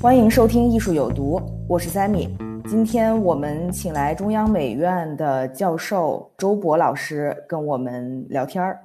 欢迎收听《艺术有毒》，我是 Sammy。今天我们请来中央美院的教授周博老师跟我们聊天儿。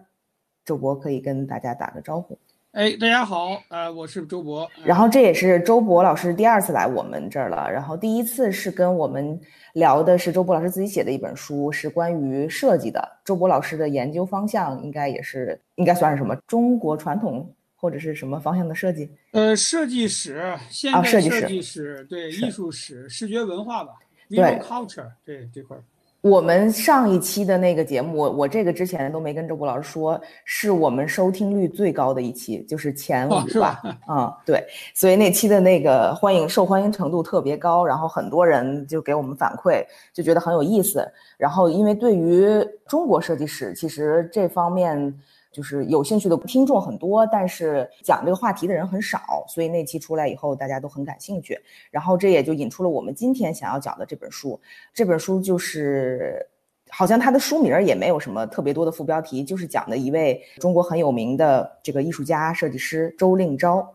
周博可以跟大家打个招呼。哎，大家好，呃，我是周博。然后这也是周博老师第二次来我们这儿了。然后第一次是跟我们聊的是周博老师自己写的一本书，是关于设计的。周博老师的研究方向应该也是应该算是什么中国传统或者是什么方向的设计？呃，设计史、现代设计史，对，艺术史、视觉文化吧，visual culture，对这块儿。我们上一期的那个节目，我这个之前都没跟周博老师说，是我们收听率最高的一期，就是前五吧。啊，对，所以那期的那个欢迎受欢迎程度特别高，然后很多人就给我们反馈，就觉得很有意思。然后因为对于中国设计史，其实这方面。就是有兴趣的听众很多，但是讲这个话题的人很少，所以那期出来以后，大家都很感兴趣。然后这也就引出了我们今天想要讲的这本书。这本书就是，好像它的书名也没有什么特别多的副标题，就是讲的一位中国很有名的这个艺术家、设计师周令钊。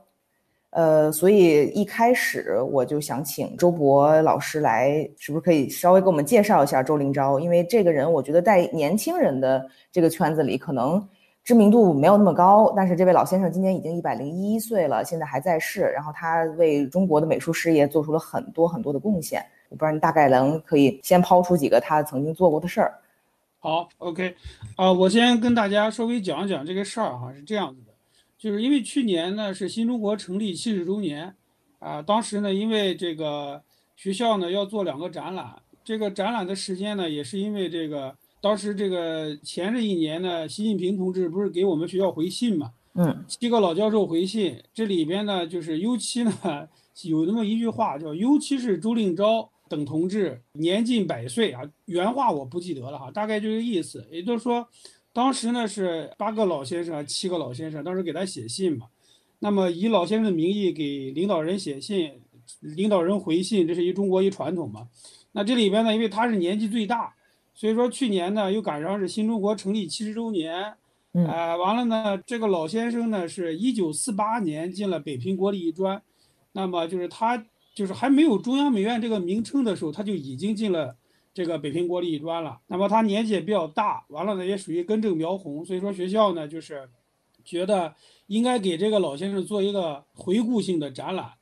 呃，所以一开始我就想请周博老师来，是不是可以稍微给我们介绍一下周令钊？因为这个人，我觉得在年轻人的这个圈子里，可能。知名度没有那么高，但是这位老先生今年已经一百零一岁了，现在还在世。然后他为中国的美术事业做出了很多很多的贡献。我不知道你大概能可以先抛出几个他曾经做过的事儿。好，OK，啊，我先跟大家稍微讲一讲这个事儿哈，是这样子的，就是因为去年呢是新中国成立七十周年，啊，当时呢因为这个学校呢要做两个展览，这个展览的时间呢也是因为这个。当时这个前这一年呢，习近平同志不是给我们学校回信嘛？嗯，七个老教授回信，这里边呢，就是尤其呢，有那么一句话叫“尤其是朱令钊等同志年近百岁啊”，原话我不记得了哈，大概就这个意思。也就是说，当时呢是八个老先生，七个老先生，当时给他写信嘛。那么以老先生的名义给领导人写信，领导人回信，这是一中国一传统嘛。那这里边呢，因为他是年纪最大。所以说去年呢，又赶上是新中国成立七十周年，呃，完了呢，这个老先生呢，是一九四八年进了北平国立艺专，那么就是他就是还没有中央美院这个名称的时候，他就已经进了这个北平国立艺专了。那么他年纪也比较大，完了呢，也属于根正苗红，所以说学校呢，就是觉得应该给这个老先生做一个回顾性的展览，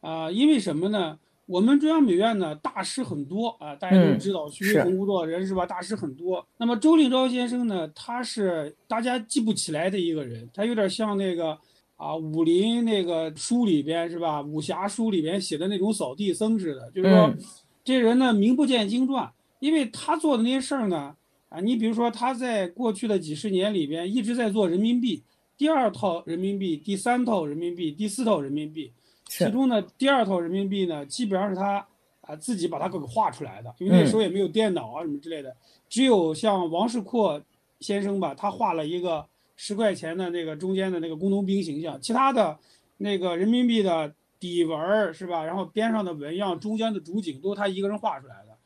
啊，因为什么呢？我们中央美院呢，大师很多啊，大家都知道徐宏武的人是吧？大师很多。那么周令钊先生呢，他是大家记不起来的一个人，他有点像那个啊武林那个书里边是吧？武侠书里边写的那种扫地僧似的，就是说这人呢名不见经传，因为他做的那些事儿呢啊，你比如说他在过去的几十年里边一直在做人民币，第二套人民币，第三套人民币，第四套人民币。其中呢，第二套人民币呢，基本上是他啊自己把它给画出来的，因为那时候也没有电脑啊什么之类的，只有像王世阔先生吧，他画了一个十块钱的那个中间的那个工农兵形象，其他的那个人民币的底纹是吧，然后边上的纹样、中间的主景都是他一个人画出来的。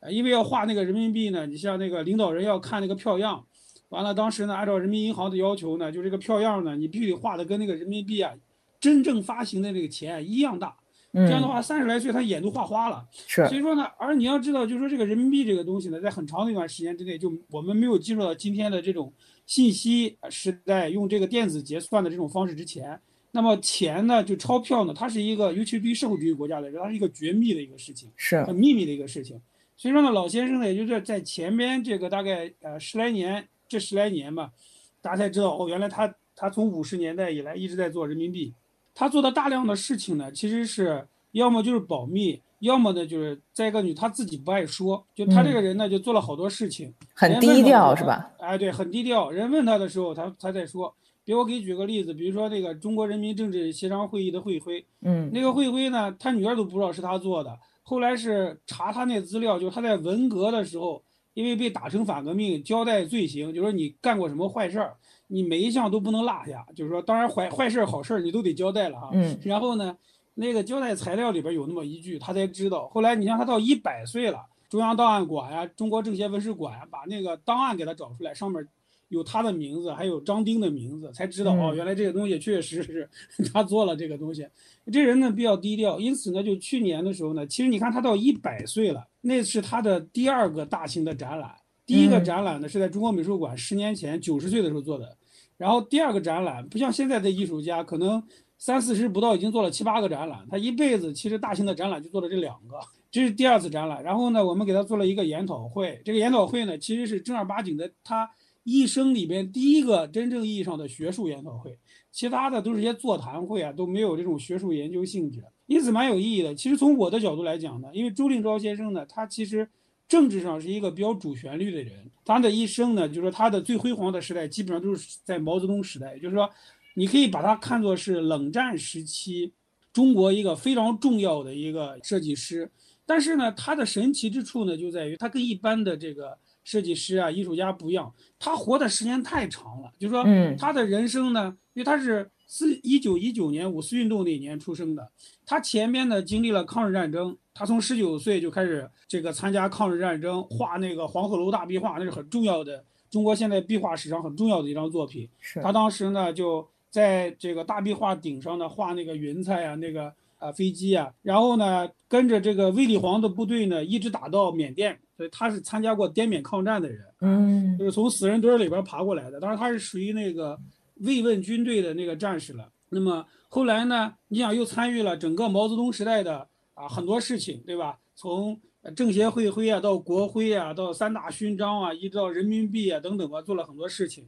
呃，因为要画那个人民币呢，你像那个领导人要看那个票样，完了当时呢，按照人民银行的要求呢，就这个票样呢，你必须得画的跟那个人民币啊。真正发行的这个钱一样大，这样的话三十来岁他眼都画花了。是，所以说呢，而你要知道，就是说这个人民币这个东西呢，在很长的一段时间之内，就我们没有进入到今天的这种信息时代，用这个电子结算的这种方式之前，那么钱呢，就钞票呢，它是一个，尤其对于社会主义国家来说，它是一个绝密的一个事情，是。很秘密的一个事情。所以说呢，老先生呢，也就是在前边这个大概呃十来年，这十来年吧，大家才知道哦，原来他他从五十年代以来一直在做人民币，他做的大量的事情呢，其实是要么就是保密，要么呢就是再一个女他自己不爱说，就他这个人呢，就做了好多事情，很低调是吧？哎，对，很低调。人问他的时候，他他在说。比如我给你举个例子，比如说那个中国人民政治协商会议的会徽，嗯，那个会徽呢，他女儿都不知道是他做的。后来是查他那资料，就是他在文革的时候，因为被打成反革命，交代罪行，就说你干过什么坏事儿，你每一项都不能落下。就是说，当然坏坏事儿、好事儿你都得交代了哈。嗯。然后呢，那个交代材料里边有那么一句，他才知道。后来你像他到一百岁了，中央档案馆呀、中国政协文史馆呀，把那个档案给他找出来，上面。有他的名字，还有张丁的名字，才知道哦，原来这个东西确实是 他做了这个东西。这人呢比较低调，因此呢，就去年的时候呢，其实你看他到一百岁了，那是他的第二个大型的展览。第一个展览呢是在中国美术馆十年前九十岁的时候做的，然后第二个展览不像现在的艺术家，可能三四十不到已经做了七八个展览，他一辈子其实大型的展览就做了这两个，这是第二次展览。然后呢，我们给他做了一个研讨会，这个研讨会呢其实是正儿八经的他。一生里边第一个真正意义上的学术研讨会，其他的都是些座谈会啊，都没有这种学术研究性质，因此蛮有意义的。其实从我的角度来讲呢，因为周令钊先生呢，他其实政治上是一个比较主旋律的人，他的一生呢，就是说他的最辉煌的时代基本上都是在毛泽东时代，就是说你可以把它看作是冷战时期中国一个非常重要的一个设计师。但是呢，他的神奇之处呢，就在于他跟一般的这个。设计师啊，艺术家不一样，他活的时间太长了。就是说，他的人生呢，因为他是四一九一九年五四运动那年出生的，他前面呢经历了抗日战争，他从十九岁就开始这个参加抗日战争，画那个黄鹤楼大壁画，那是很重要的中国现在壁画史上很重要的一张作品。他当时呢就在这个大壁画顶上呢画那个云彩啊，那个啊飞机啊，然后呢跟着这个卫立煌的部队呢一直打到缅甸。所以他是参加过滇缅抗战的人，嗯，就是从死人堆里边爬过来的。当然他是属于那个慰问军队的那个战士了。那么后来呢，你想又参与了整个毛泽东时代的啊很多事情，对吧？从政协会徽啊，到国徽啊，到三大勋章啊，一直到人民币啊等等吧，做了很多事情。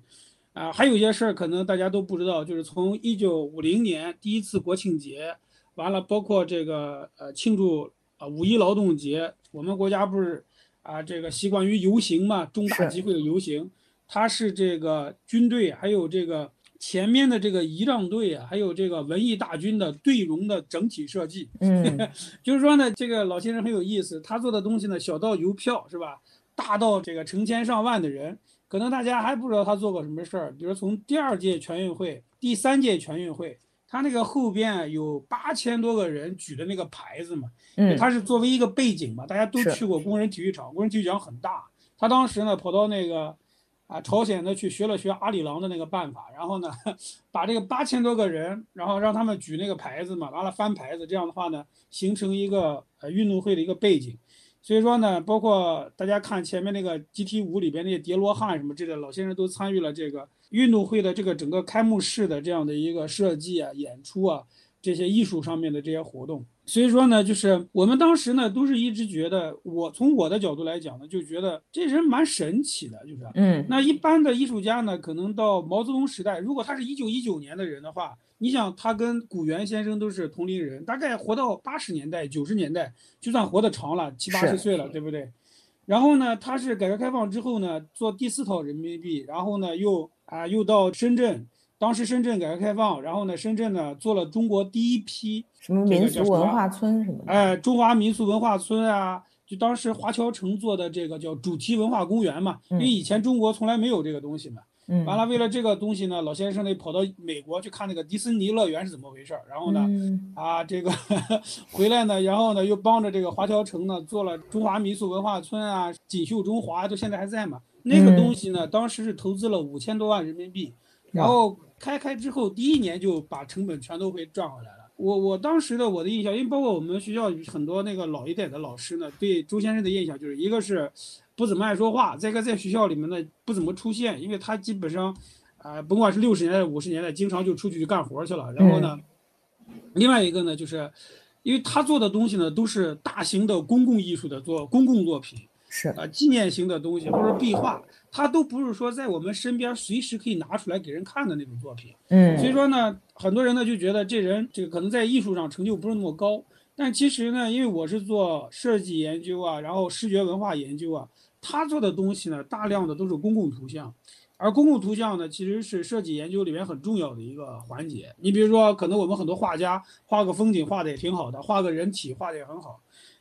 啊，还有一些事儿可能大家都不知道，就是从一九五零年第一次国庆节，完了包括这个呃庆祝啊五一劳动节，我们国家不是。啊，这个习惯于游行嘛，重大集会的游行，它是这个军队，还有这个前面的这个仪仗队啊，还有这个文艺大军的队容的整体设计。嗯，就是说呢，这个老先生很有意思，他做的东西呢，小到邮票是吧，大到这个成千上万的人，可能大家还不知道他做过什么事儿，比如从第二届全运会、第三届全运会。他那个后边有八千多个人举的那个牌子嘛，嗯，他是作为一个背景嘛，大家都去过工人体育场，工人体育场很大。他当时呢跑到那个啊朝鲜呢去学了学阿里郎的那个办法，然后呢把这个八千多个人，然后让他们举那个牌子嘛，完了翻牌子，这样的话呢形成一个呃运动会的一个背景。所以说呢，包括大家看前面那个集体舞里边那些叠罗汉什么之类，老先生都参与了这个。运动会的这个整个开幕式的这样的一个设计啊、演出啊，这些艺术上面的这些活动，所以说呢，就是我们当时呢都是一直觉得，我从我的角度来讲呢，就觉得这人蛮神奇的，就是，嗯，那一般的艺术家呢，可能到毛泽东时代，如果他是一九一九年的人的话，你想他跟古元先生都是同龄人，大概活到八十年代、九十年代，就算活得长了七八十岁了，对不对？然后呢，他是改革开放之后呢，做第四套人民币，然后呢又啊又到深圳，当时深圳改革开放，然后呢深圳呢做了中国第一批什么民俗文化村什么的，哎，中华民俗文化村啊，就当时华侨城做的这个叫主题文化公园嘛，因为以前中国从来没有这个东西嘛。完了，为了这个东西呢，老先生得跑到美国去看那个迪士尼乐园是怎么回事儿。然后呢，啊，这个 回来呢，然后呢又帮着这个华侨城呢做了中华民俗文化村啊，锦绣中华都现在还在嘛。那个东西呢，当时是投资了五千多万人民币，然后开开之后第一年就把成本全都会赚回来了。我我当时的我的印象，因为包括我们学校很多那个老一代的老师呢，对周先生的印象就是一个是。不怎么爱说话，再一个在学校里面呢不怎么出现，因为他基本上，啊，甭管是六十年代、五十年代，经常就出去干活去了。然后呢，另外一个呢，就是因为他做的东西呢，都是大型的公共艺术的做公共作品，是啊，纪念性的东西或者壁画，它都不是说在我们身边随时可以拿出来给人看的那种作品。嗯，所以说呢，很多人呢就觉得这人这个可能在艺术上成就不是那么高，但其实呢，因为我是做设计研究啊，然后视觉文化研究啊，他做的东西呢，大量的都是公共图像。而公共图像呢，其实是设计研究里面很重要的一个环节。你比如说，可能我们很多画家画个风景画的也挺好的，画个人体画的也很好，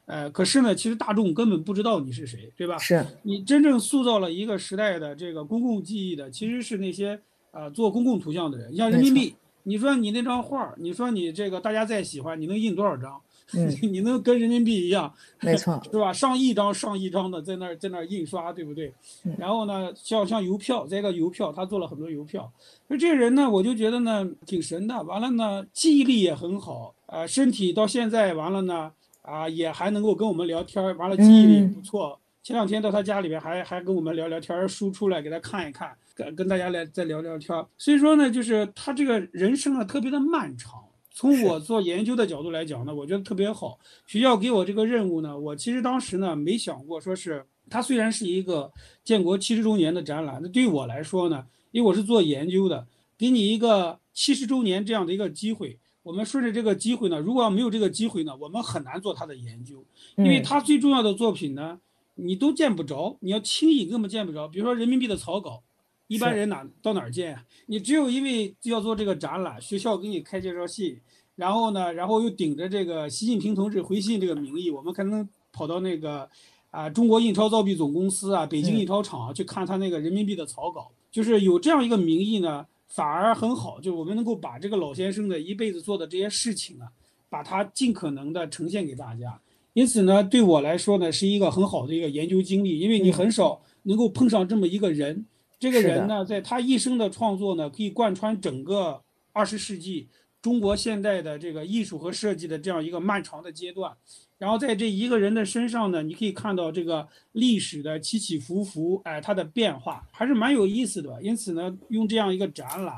呃，可是呢，其实大众根本不知道你是谁，对吧？是你真正塑造了一个时代的这个公共记忆的，其实是那些啊做公共图像的人。像人民币，你说你那张画，你说你这个大家再喜欢，你能印多少张？你能跟人民币一样，没错，是吧？上亿张、上亿张的在那儿在那儿印刷，对不对？然后呢，像像邮票，再一个邮票，他做了很多邮票。就这个人呢，我就觉得呢挺神的。完了呢，记忆力也很好，啊，身体到现在完了呢，啊，也还能够跟我们聊天。完了，记忆力也不错。前两天到他家里边，还还跟我们聊聊天，书出来给他看一看，跟跟大家来再聊聊天。所以说呢，就是他这个人生啊，特别的漫长。从我做研究的角度来讲呢，我觉得特别好。学校给我这个任务呢，我其实当时呢没想过说是他虽然是一个建国七十周年的展览，那对于我来说呢，因为我是做研究的，给你一个七十周年这样的一个机会，我们顺着这个机会呢，如果要没有这个机会呢，我们很难做他的研究，因为他最重要的作品呢，你都见不着，你要轻易根本见不着。比如说人民币的草稿。一般人哪到哪儿见？你只有因为要做这个展览，学校给你开介绍信，然后呢，然后又顶着这个习近平同志回信这个名义，我们才能跑到那个啊中国印钞造币总公司啊，北京印钞厂去看他那个人民币的草稿。就是有这样一个名义呢，反而很好，就是我们能够把这个老先生的一辈子做的这些事情啊，把它尽可能的呈现给大家。因此呢，对我来说呢，是一个很好的一个研究经历，因为你很少能够碰上这么一个人。这个人呢，在他一生的创作呢，可以贯穿整个二十世纪中国现代的这个艺术和设计的这样一个漫长的阶段。然后在这一个人的身上呢，你可以看到这个历史的起起伏伏，哎，它的变化还是蛮有意思的。因此呢，用这样一个展览，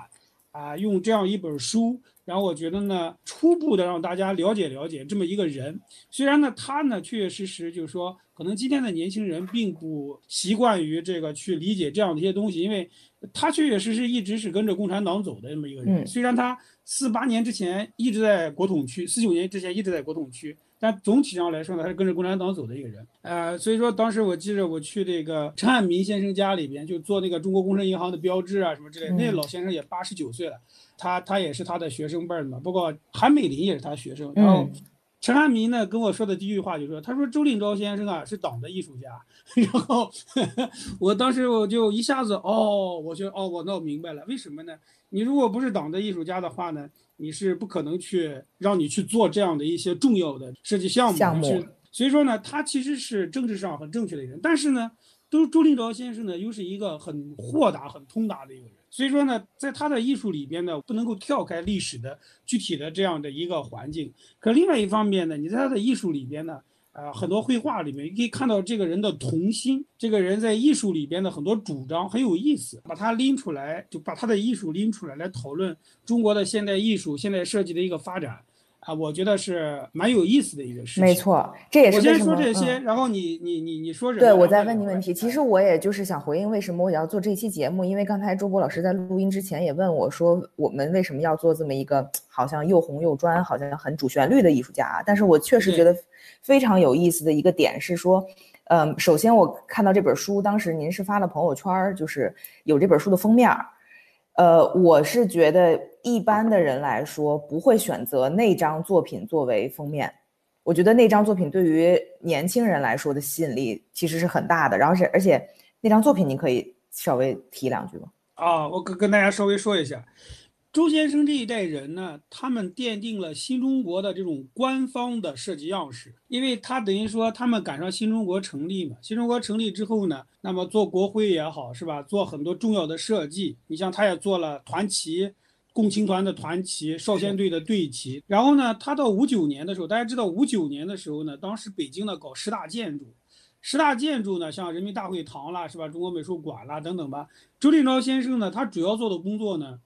啊，用这样一本书。然后我觉得呢，初步的让大家了解了解这么一个人。虽然呢，他呢确确实实就是说，可能今天的年轻人并不习惯于这个去理解这样的一些东西，因为他确确实实一直是跟着共产党走的这么一个人。虽然他四八年之前一直在国统区，四九年之前一直在国统区。但总体上来说呢，他是跟着共产党走的一个人，呃，所以说当时我记着我去这个陈汉民先生家里边，就做那个中国工商银行的标志啊什么之类，那老先生也八十九岁了，他他也是他的学生辈儿嘛，包括韩美林也是他学生，然后。陈汉民呢跟我说的第一句话就说：“他说周令钊先生啊是党的艺术家。”然后我当时我就一下子哦，我就哦，我闹明白了，为什么呢？你如果不是党的艺术家的话呢，你是不可能去让你去做这样的一些重要的设计项目。项目。所以说呢，他其实是政治上很正确的人，但是呢，都周令钊先生呢又是一个很豁达、很通达的一个人。所以说呢，在他的艺术里边呢，不能够跳开历史的具体的这样的一个环境。可另外一方面呢，你在他的艺术里边呢，啊，很多绘画里面，你可以看到这个人的童心。这个人在艺术里边的很多主张很有意思，把他拎出来，就把他的艺术拎出来，来讨论中国的现代艺术、现代设计的一个发展。啊，我觉得是蛮有意思的一个事情。没错，这也是我先说这些，然后你你你你说什么？对，我再问你问题。其实我也就是想回应为什么我要做这期节目，因为刚才周博老师在录音之前也问我说，我们为什么要做这么一个好像又红又专，好像很主旋律的艺术家？但是我确实觉得非常有意思的一个点是说，嗯，首先我看到这本书，当时您是发了朋友圈，就是有这本书的封面。呃，我是觉得一般的人来说不会选择那张作品作为封面。我觉得那张作品对于年轻人来说的吸引力其实是很大的。然后是，而且那张作品你可以稍微提两句吗？啊，我跟跟大家稍微说一下。周先生这一代人呢，他们奠定了新中国的这种官方的设计样式，因为他等于说他们赶上新中国成立嘛。新中国成立之后呢，那么做国徽也好，是吧？做很多重要的设计，你像他也做了团旗，共青团的团旗，少先队的队旗。然后呢，他到五九年的时候，大家知道五九年的时候呢，当时北京呢搞十大建筑，十大建筑呢，像人民大会堂啦，是吧？中国美术馆啦等等吧。周令钊先生呢，他主要做的工作呢，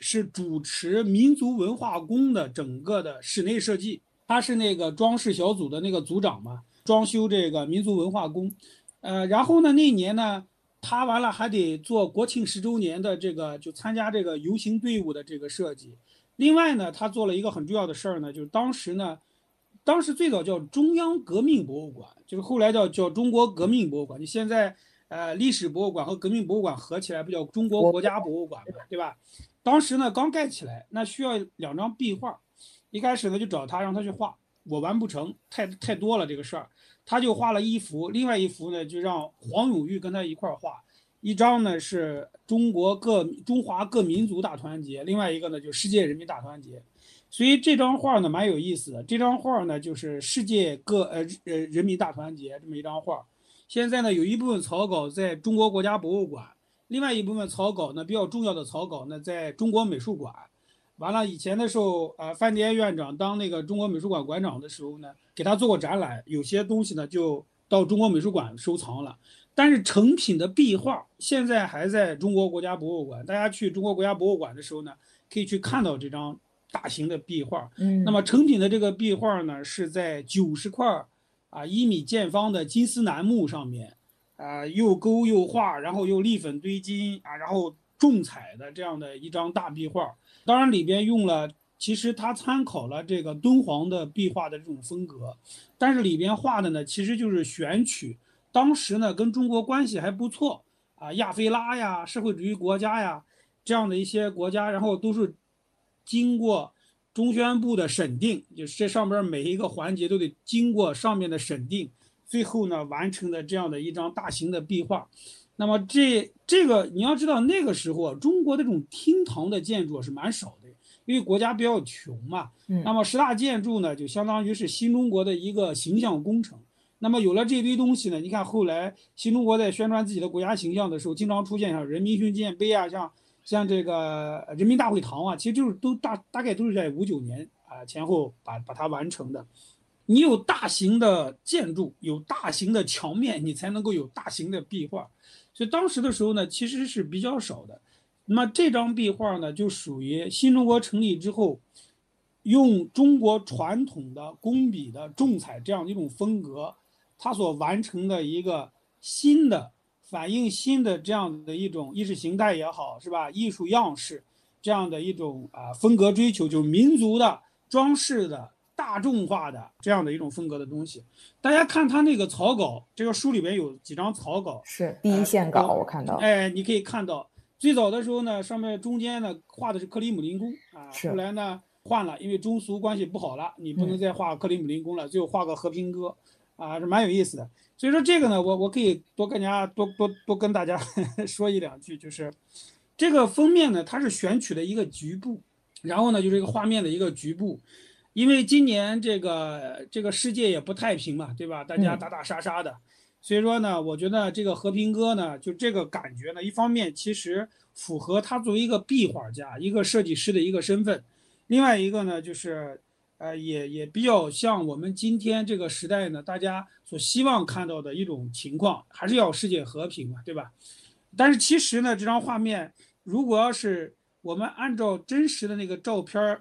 是主持民族文化宫的整个的室内设计。他是那个装饰小组的那个组长嘛，装修这个民族文化宫。呃，然后呢，那年呢，他完了还得做国庆十周年的这个，就参加这个游行队伍的这个设计。另外呢，他做了一个很重要的事儿呢，就是当时呢。当时最早叫中央革命博物馆，就是后来叫叫中国革命博物馆。你现在，呃，历史博物馆和革命博物馆合起来不叫中国国家博物馆嘛，对吧？当时呢刚盖起来，那需要两张壁画，一开始呢就找他让他去画，我完不成，太太多了这个事儿，他就画了一幅，另外一幅呢就让黄永玉跟他一块儿画，一张呢是中国各中华各民族大团结，另外一个呢就世界人民大团结。所以这张画呢蛮有意思的，这张画呢就是世界各呃呃人民大团结这么一张画，现在呢有一部分草稿在中国国家博物馆，另外一部分草稿呢比较重要的草稿呢在中国美术馆。完了以前的时候，呃范迪院长当那个中国美术馆馆长的时候呢，给他做过展览，有些东西呢就到中国美术馆收藏了，但是成品的壁画现在还在中国国家博物馆。大家去中国国家博物馆的时候呢，可以去看到这张。大型的壁画，嗯，那么成品的这个壁画呢，是在九十块啊一米见方的金丝楠木上面，啊又勾又画，然后又立粉堆金啊，然后重彩的这样的一张大壁画。当然里边用了，其实它参考了这个敦煌的壁画的这种风格，但是里边画的呢，其实就是选取当时呢跟中国关系还不错啊亚非拉呀、社会主义国家呀这样的一些国家，然后都是。经过中宣部的审定，就是这上边每一个环节都得经过上面的审定，最后呢完成的这样的一张大型的壁画。那么这这个你要知道，那个时候中国的这种厅堂的建筑是蛮少的，因为国家比较穷嘛。那么十大建筑呢，就相当于是新中国的一个形象工程。那么有了这堆东西呢，你看后来新中国在宣传自己的国家形象的时候，经常出现像人民训练碑啊，像。像这个人民大会堂啊，其实就是都大大概都是在五九年啊前后把把它完成的。你有大型的建筑，有大型的墙面，你才能够有大型的壁画。所以当时的时候呢，其实是比较少的。那么这张壁画呢，就属于新中国成立之后，用中国传统的工笔的重彩这样一种风格，它所完成的一个新的。反映新的这样的一种意识形态也好，是吧？艺术样式这样的一种啊风格追求，就是民族的装饰的大众化的这样的一种风格的东西。大家看他那个草稿，这个书里边有几张草稿，是第一线稿，我看到。哎，你可以看到，最早的时候呢，上面中间呢画的是克里姆林宫啊，后来呢换了，因为中苏关系不好了，你不能再画克里姆林宫了，最后画个和平鸽，啊，是蛮有意思的。所以说这个呢，我我可以多跟大家多多多跟大家 说一两句，就是这个封面呢，它是选取的一个局部，然后呢，就是一个画面的一个局部，因为今年这个这个世界也不太平嘛，对吧？大家打打杀杀的，所以说呢，我觉得这个和平鸽呢，就这个感觉呢，一方面其实符合他作为一个壁画家、一个设计师的一个身份，另外一个呢，就是。呃，也也比较像我们今天这个时代呢，大家所希望看到的一种情况，还是要世界和平嘛，对吧？但是其实呢，这张画面如果要是我们按照真实的那个照片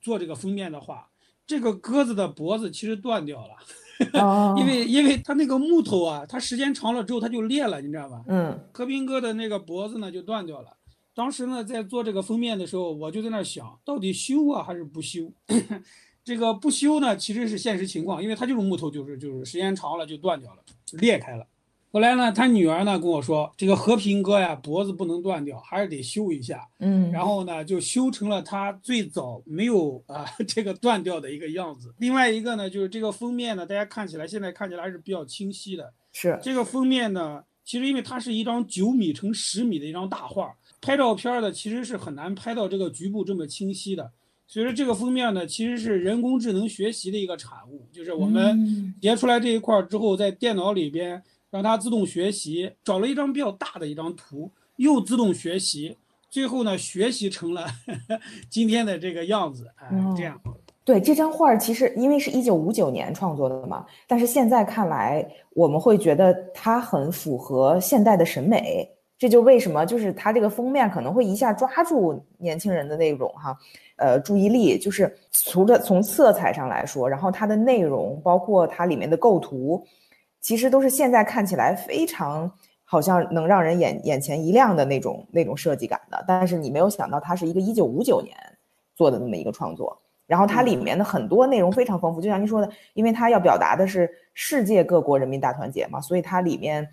做这个封面的话，这个鸽子的脖子其实断掉了，因为因为它那个木头啊，它时间长了之后它就裂了，你知道吧？嗯，和平鸽的那个脖子呢就断掉了。当时呢在做这个封面的时候，我就在那想，到底修啊还是不修？这个不修呢，其实是现实情况，因为它就是木头就是就是时间长了就断掉了，裂开了。后来呢，他女儿呢跟我说，这个和平鸽呀脖子不能断掉，还是得修一下。嗯，然后呢就修成了他最早没有啊这个断掉的一个样子。另外一个呢，就是这个封面呢，大家看起来现在看起来还是比较清晰的。是这个封面呢，其实因为它是一张九米乘十米的一张大画，拍照片的其实是很难拍到这个局部这么清晰的。所以说这个封面呢，其实是人工智能学习的一个产物，就是我们截出来这一块之后，在电脑里边让它自动学习，找了一张比较大的一张图，又自动学习，最后呢学习成了 今天的这个样子，哎，这样。对这张画儿，其实因为是一九五九年创作的嘛，但是现在看来，我们会觉得它很符合现代的审美。这就为什么就是它这个封面可能会一下抓住年轻人的那种哈，呃注意力。就是除了从色彩上来说，然后它的内容，包括它里面的构图，其实都是现在看起来非常好像能让人眼眼前一亮的那种那种设计感的。但是你没有想到，它是一个一九五九年做的那么一个创作。然后它里面的很多内容非常丰富，就像您说的，因为它要表达的是世界各国人民大团结嘛，所以它里面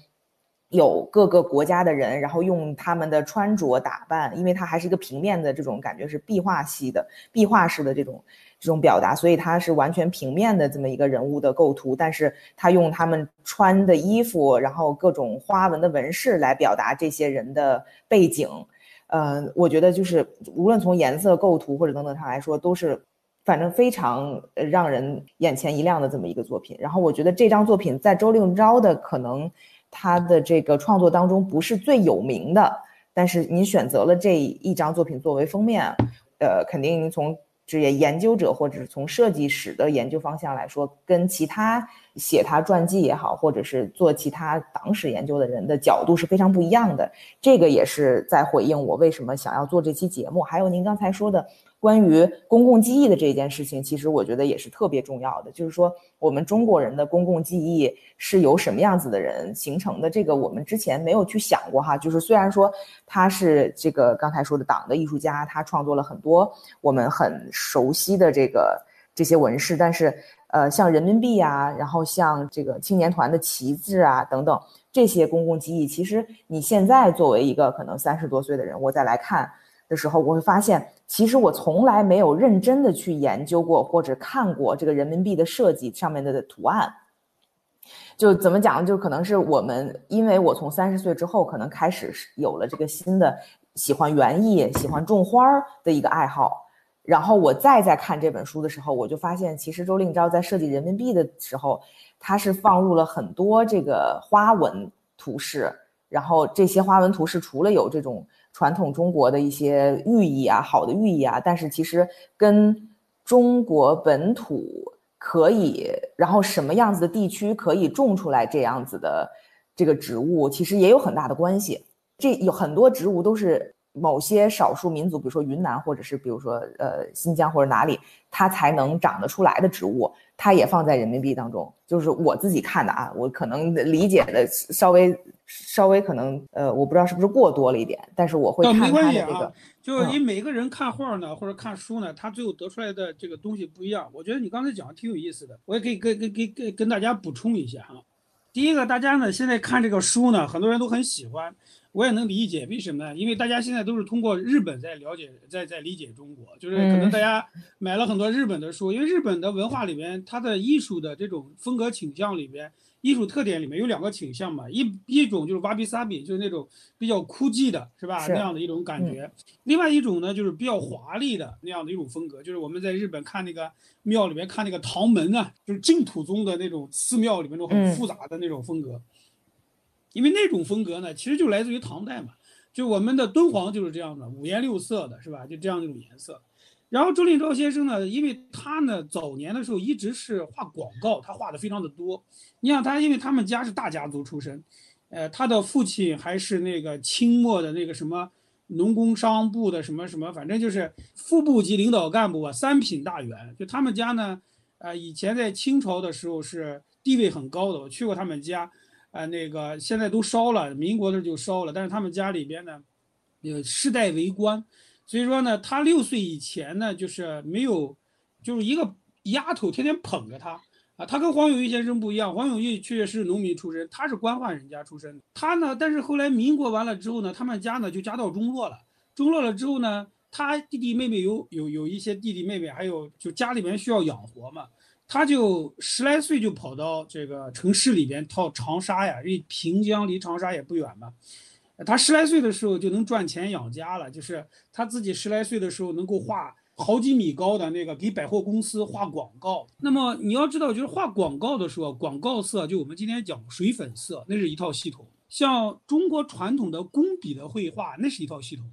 有各个国家的人，然后用他们的穿着打扮，因为它还是一个平面的这种感觉是壁画系的壁画式的这种这种表达，所以它是完全平面的这么一个人物的构图，但是它用他们穿的衣服，然后各种花纹的纹饰来表达这些人的背景，嗯，我觉得就是无论从颜色构图或者等等上来说，都是。反正非常让人眼前一亮的这么一个作品，然后我觉得这张作品在周令钊的可能他的这个创作当中不是最有名的，但是您选择了这一张作品作为封面，呃，肯定您从职业研究者或者是从设计史的研究方向来说，跟其他写他传记也好，或者是做其他党史研究的人的角度是非常不一样的。这个也是在回应我为什么想要做这期节目，还有您刚才说的。关于公共记忆的这件事情，其实我觉得也是特别重要的。就是说，我们中国人的公共记忆是由什么样子的人形成的？这个我们之前没有去想过哈。就是虽然说他是这个刚才说的党的艺术家，他创作了很多我们很熟悉的这个这些纹饰，但是呃，像人民币啊，然后像这个青年团的旗帜啊等等这些公共记忆，其实你现在作为一个可能三十多岁的人，我再来看。的时候，我会发现，其实我从来没有认真的去研究过或者看过这个人民币的设计上面的图案。就怎么讲呢，就可能是我们，因为我从三十岁之后，可能开始有了这个新的喜欢园艺、喜欢种花的一个爱好。然后我再在看这本书的时候，我就发现，其实周令钊在设计人民币的时候，他是放入了很多这个花纹图式。然后这些花纹图式除了有这种。传统中国的一些寓意啊，好的寓意啊，但是其实跟中国本土可以，然后什么样子的地区可以种出来这样子的这个植物，其实也有很大的关系。这有很多植物都是某些少数民族，比如说云南，或者是比如说呃新疆或者哪里，它才能长得出来的植物，它也放在人民币当中。就是我自己看的啊，我可能理解的稍微。稍微可能呃，我不知道是不是过多了一点，但是我会看他的这个。就你每个人看画呢，或者看书呢，他最后得出来的这个东西不一样。我觉得你刚才讲的挺有意思的，我也可以跟跟跟跟跟大家补充一下哈。第一个，大家呢现在看这个书呢，很多人都很喜欢，我也能理解为什么呢？因为大家现在都是通过日本在了解，在在理解中国，就是可能大家买了很多日本的书，因为日本的文化里边，它的艺术的这种风格倾向里边。艺术特点里面有两个倾向嘛，一一种就是瓦比萨比，就是那种比较枯寂的，是吧？那样的一种感觉。另外一种呢，就是比较华丽的那样的一种风格，就是我们在日本看那个庙里面看那个唐门啊，就是净土宗的那种寺庙里面那种很复杂的那种风格。因为那种风格呢，其实就来自于唐代嘛，就我们的敦煌就是这样的，五颜六色的，是吧？就这样一种颜色。然后周令钊先生呢，因为他呢早年的时候一直是画广告，他画的非常的多。你想他，因为他们家是大家族出身，呃，他的父亲还是那个清末的那个什么农工商部的什么什么，反正就是副部级领导干部啊，三品大员。就他们家呢，呃，以前在清朝的时候是地位很高的，我去过他们家，呃，那个现在都烧了，民国的时候就烧了，但是他们家里边呢，呃，世代为官。所以说呢，他六岁以前呢，就是没有，就是一个丫头天天捧着他啊。他跟黄永玉先生不一样，黄永玉确实是农民出身，他是官宦人家出身。他呢，但是后来民国完了之后呢，他们家呢就家道中落了。中落了之后呢，他弟弟妹妹有有有一些弟弟妹妹，还有就家里面需要养活嘛，他就十来岁就跑到这个城市里边到长沙呀，因为平江离长沙也不远嘛。他十来岁的时候就能赚钱养家了，就是他自己十来岁的时候能够画好几米高的那个给百货公司画广告。那么你要知道，就是画广告的时候，广告色就我们今天讲水粉色，那是一套系统；像中国传统的工笔的绘画，那是一套系统。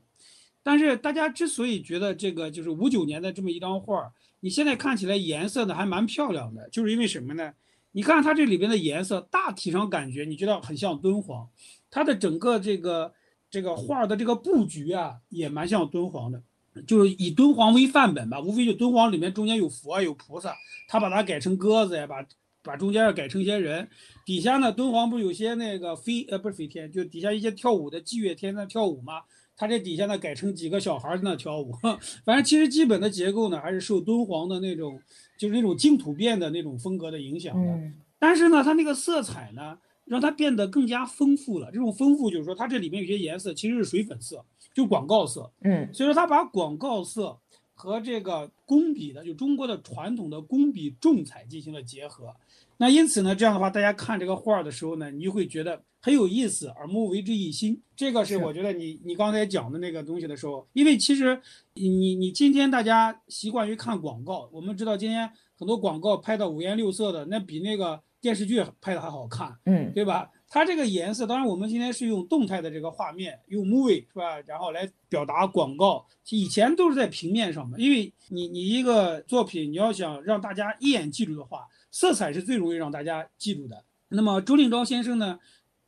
但是大家之所以觉得这个就是五九年的这么一张画，你现在看起来颜色呢还蛮漂亮的，就是因为什么呢？你看它这里边的颜色，大体上感觉你觉得很像敦煌，它的整个这个这个画的这个布局啊，也蛮像敦煌的，就是以敦煌为范本吧，无非就敦煌里面中间有佛有菩萨，他把它改成鸽子呀，把把中间改成一些人，底下呢敦煌不是有些那个飞呃不是飞天，就底下一些跳舞的祭月天在跳舞吗？它这底下呢改成几个小孩在那跳舞，反正其实基本的结构呢还是受敦煌的那种就是那种净土变的那种风格的影响的。但是呢，它那个色彩呢让它变得更加丰富了。这种丰富就是说它这里面有些颜色其实是水粉色，就广告色。嗯，所以说它把广告色和这个工笔的就中国的传统的工笔重彩进行了结合。那因此呢，这样的话大家看这个画的时候呢，你就会觉得。很有意思，耳目为之一新。这个是我觉得你你刚才讲的那个东西的时候，因为其实你你今天大家习惯于看广告，我们知道今天很多广告拍的五颜六色的，那比那个电视剧拍的还好看，嗯，对吧？它这个颜色，当然我们今天是用动态的这个画面，用 movie 是吧？然后来表达广告，以前都是在平面上的，因为你你一个作品你要想让大家一眼记住的话，色彩是最容易让大家记住的。那么周令钊先生呢？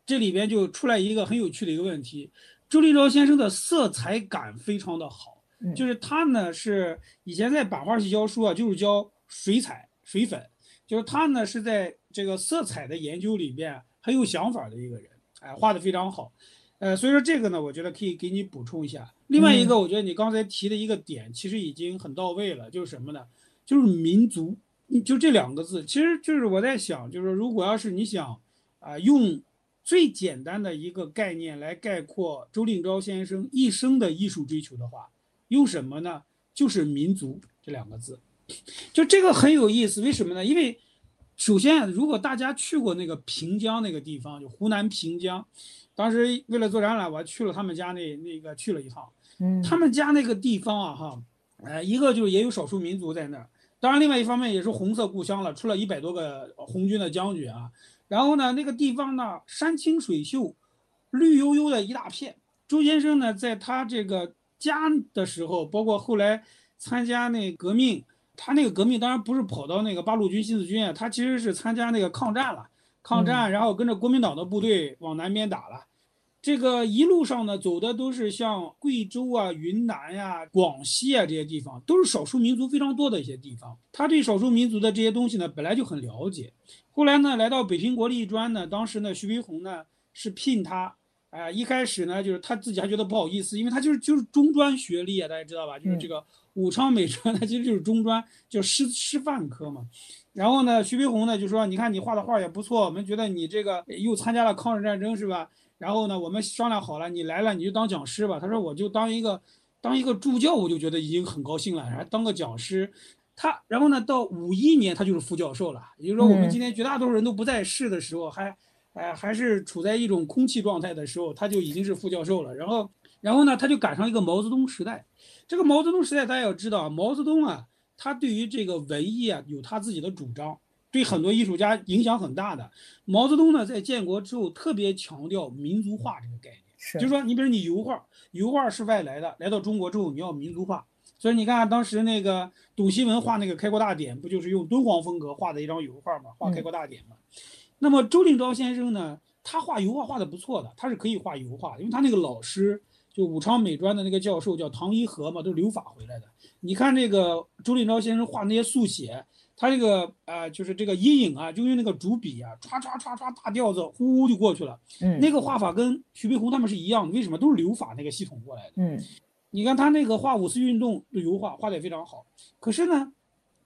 这里边就出来一个很有趣的一个问题，周令钊先生的色彩感非常的好，就是他呢是以前在版画系教书啊，就是教水彩、水粉，就是他呢是在这个色彩的研究里边很有想法的一个人，哎，画的非常好，呃，所以说这个呢，我觉得可以给你补充一下。另外一个，我觉得你刚才提的一个点其实已经很到位了，就是什么呢？就是民族，就这两个字，其实就是我在想，就是如果要是你想啊用。最简单的一个概念来概括周令钊先生一生的艺术追求的话，用什么呢？就是民族这两个字，就这个很有意思。为什么呢？因为首先，如果大家去过那个平江那个地方，就湖南平江，当时为了做展览，我还去了他们家那那个去了一趟。嗯，他们家那个地方啊，哈，呃，一个就是也有少数民族在那儿，当然另外一方面也是红色故乡了，出了一百多个红军的将军啊。然后呢，那个地方呢，山清水秀，绿油油的一大片。周先生呢，在他这个家的时候，包括后来参加那革命，他那个革命当然不是跑到那个八路军新四军啊，他其实是参加那个抗战了，抗战，然后跟着国民党的部队往南边打了。这个一路上呢，走的都是像贵州啊、云南呀、广西啊这些地方，都是少数民族非常多的一些地方。他对少数民族的这些东西呢，本来就很了解。后来呢，来到北平国立艺专呢，当时呢，徐悲鸿呢是聘他，哎，一开始呢，就是他自己还觉得不好意思，因为他就是就是中专学历啊，大家知道吧？就是这个武昌美专，他 其实就是中专，就师师范科嘛。然后呢，徐悲鸿呢就说：“你看你画的画也不错，我们觉得你这个又参加了抗日战争，是吧？然后呢，我们商量好了，你来了你就当讲师吧。”他说：“我就当一个当一个助教，我就觉得已经很高兴了，还当个讲师。”他然后呢，到五一年他就是副教授了。也就是说，我们今天绝大多数人都不在世的时候，还，哎，还是处在一种空气状态的时候，他就已经是副教授了。然后，然后呢，他就赶上一个毛泽东时代。这个毛泽东时代，大家要知道，毛泽东啊，他对于这个文艺啊有他自己的主张，对很多艺术家影响很大的。毛泽东呢，在建国之后特别强调民族化这个概念，就是说，你比如你油画，油画是外来的，来到中国之后你要民族化。所以你看，当时那个董希文画那个《开国大典》，不就是用敦煌风格画的一张油画吗？画《开国大典》嘛。那么周令钊先生呢，他画油画画的不错的，他是可以画油画，因为他那个老师就武昌美专的那个教授叫唐一和嘛，都是留法回来的。你看这个周令钊先生画那些速写，他这个啊，就是这个阴影啊，就用那个竹笔啊，唰唰唰唰大调子，呼就过去了。嗯，那个画法跟徐悲鸿他们是一样的，为什么？都是留法那个系统过来的。嗯。你看他那个画五四运动的油画，画的也非常好。可是呢，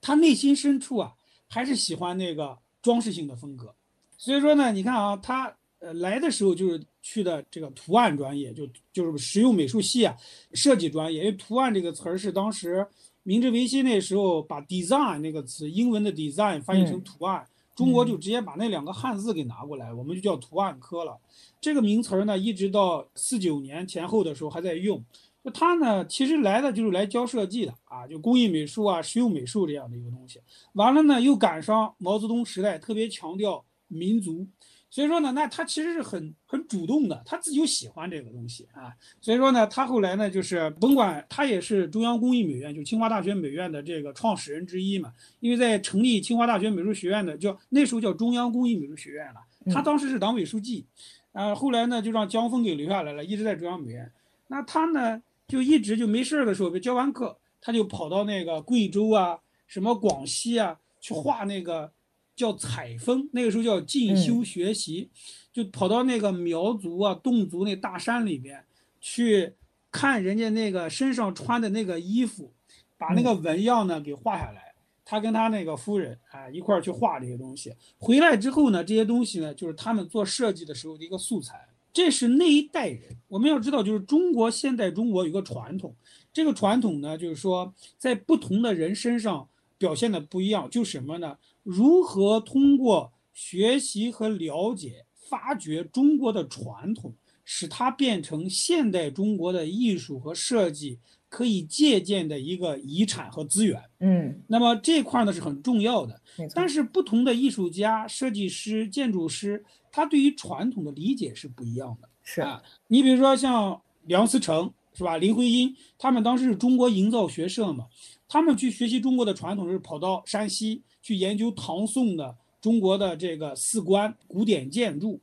他内心深处啊，还是喜欢那个装饰性的风格。所以说呢，你看啊，他呃来的时候就是去的这个图案专业，就就是实用美术系啊，设计专业。因为图案这个词儿是当时明治维新那时候把 design 那个词，英文的 design 翻译成图案，中国就直接把那两个汉字给拿过来，我们就叫图案科了。这个名词儿呢，一直到四九年前后的时候还在用。就他呢，其实来的就是来教设计的啊，就工艺美术啊、实用美术这样的一个东西。完了呢，又赶上毛泽东时代特别强调民族。所以说呢，那他其实是很很主动的，他自己就喜欢这个东西啊。所以说呢，他后来呢，就是甭管他也是中央工艺美院，就清华大学美院的这个创始人之一嘛。因为在成立清华大学美术学院的，叫那时候叫中央工艺美术学院了，他当时是党委书记，啊，后来呢就让江峰给留下来了，一直在中央美院。那他呢就一直就没事儿的时候，教完课他就跑到那个贵州啊、什么广西啊去画那个。叫采风，那个时候叫进修学习，就跑到那个苗族啊、侗族那大山里边去看人家那个身上穿的那个衣服，把那个纹样呢给画下来。他跟他那个夫人啊一块儿去画这些东西，回来之后呢，这些东西呢就是他们做设计的时候的一个素材。这是那一代人，我们要知道，就是中国现代中国有个传统，这个传统呢就是说在不同的人身上表现的不一样，就什么呢？如何通过学习和了解，发掘中国的传统，使它变成现代中国的艺术和设计可以借鉴的一个遗产和资源？嗯，那么这块呢是很重要的。但是不同的艺术家、设计师、建筑师，他对于传统的理解是不一样的。是啊，你比如说像梁思成，是吧？林徽因，他们当时是中国营造学社嘛，他们去学习中国的传统是跑到山西。去研究唐宋的中国的这个四官古典建筑，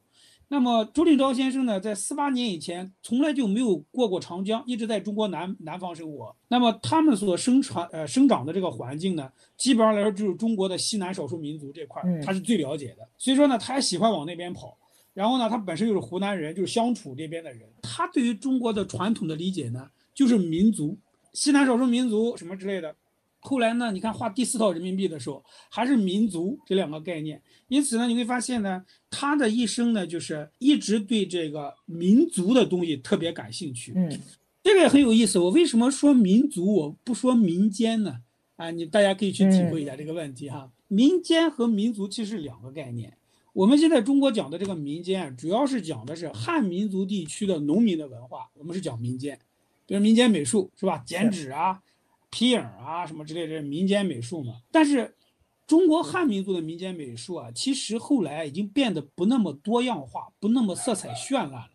那么周令钊先生呢，在四八年以前从来就没有过过长江，一直在中国南南方生活。那么他们所生产呃生长的这个环境呢，基本上来说就是中国的西南少数民族这块，他是最了解的。所以说呢，他也喜欢往那边跑。然后呢，他本身又是湖南人，就是湘楚这边的人。他对于中国的传统的理解呢，就是民族、西南少数民族什么之类的。后来呢？你看画第四套人民币的时候，还是民族这两个概念。因此呢，你会发现呢，他的一生呢，就是一直对这个民族的东西特别感兴趣。嗯，这个也很有意思。我为什么说民族，我不说民间呢？啊，你大家可以去体会一下这个问题哈。民间和民族其实是两个概念。我们现在中国讲的这个民间，主要是讲的是汉民族地区的农民的文化，我们是讲民间，比如民间美术是吧？剪纸啊。皮影啊，什么之类的民间美术嘛。但是，中国汉民族的民间美术啊，其实后来已经变得不那么多样化，不那么色彩绚烂了。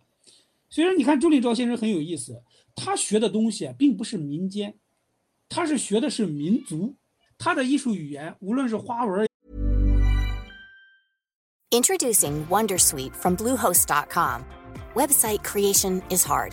所以说，你看朱立昭先生很有意思，他学的东西啊，并不是民间，他是学的是民族。他的艺术语言，无论是花纹。Introducing WonderSuite from Bluehost.com. Website creation is hard.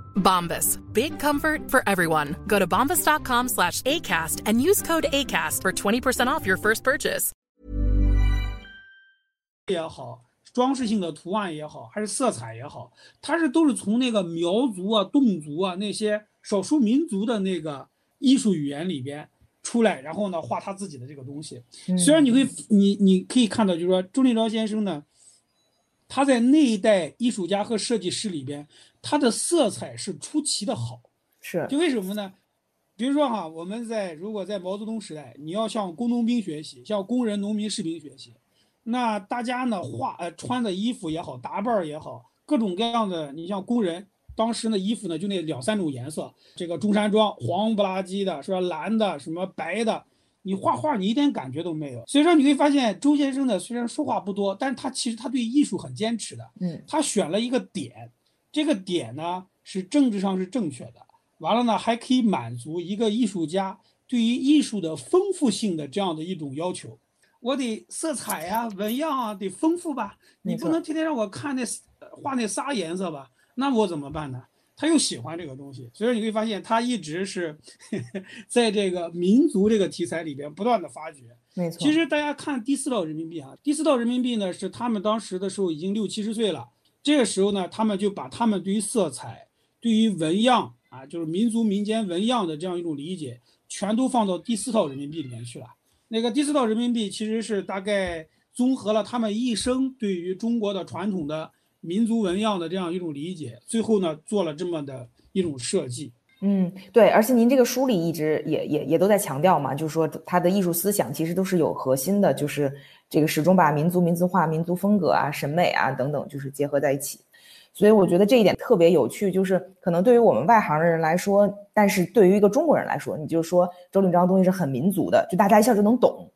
Bombas. Big comfort for everyone. Go to bombas.com slash ACAST and use code ACAST for 20% off your first purchase. 也好，装饰性的图案也好，还是色彩也好，它是都是从那个苗族啊、侗族啊那些少数民族的那个艺术语言里边出来，然后呢画他自己的这个东西。虽然你会，你你可以看到，就是说周立昭先生呢，他在那一代艺术家和设计师里边。它的色彩是出奇的好，是就为什么呢？比如说哈，我们在如果在毛泽东时代，你要向工农兵学习，向工人、农民、士兵学习，那大家呢画呃穿的衣服也好，打扮也好，各种各样的，你像工人当时的衣服呢，就那两三种颜色，这个中山装黄不拉几的，是吧？蓝的什么白的，你画画你一点感觉都没有。所以说你会发现周先生呢，虽然说话不多，但是他其实他对艺术很坚持的，嗯，他选了一个点。这个点呢是政治上是正确的，完了呢还可以满足一个艺术家对于艺术的丰富性的这样的一种要求。我得色彩呀、纹样啊得丰富吧，你不能天天让我看那画那仨颜色吧？那我怎么办呢？他又喜欢这个东西，所以你会发现他一直是 在这个民族这个题材里边不断的发掘。没错，其实大家看第四道人民币啊，第四道人民币呢是他们当时的时候已经六七十岁了，这个时候呢，他们就把他们对于色彩、对于纹样啊，就是民族民间纹样的这样一种理解，全都放到第四套人民币里面去了。那个第四套人民币其实是大概综合了他们一生对于中国的传统的民族纹样的这样一种理解，最后呢做了这么的一种设计。嗯，对，而且您这个书里一直也也也都在强调嘛，就是说他的艺术思想其实都是有核心的，就是这个始终把民族、民族化、民族风格啊、审美啊等等，就是结合在一起。所以我觉得这一点特别有趣，就是可能对于我们外行的人来说，但是对于一个中国人来说，你就说周令钊的东西是很民族的，就大家一下就能懂，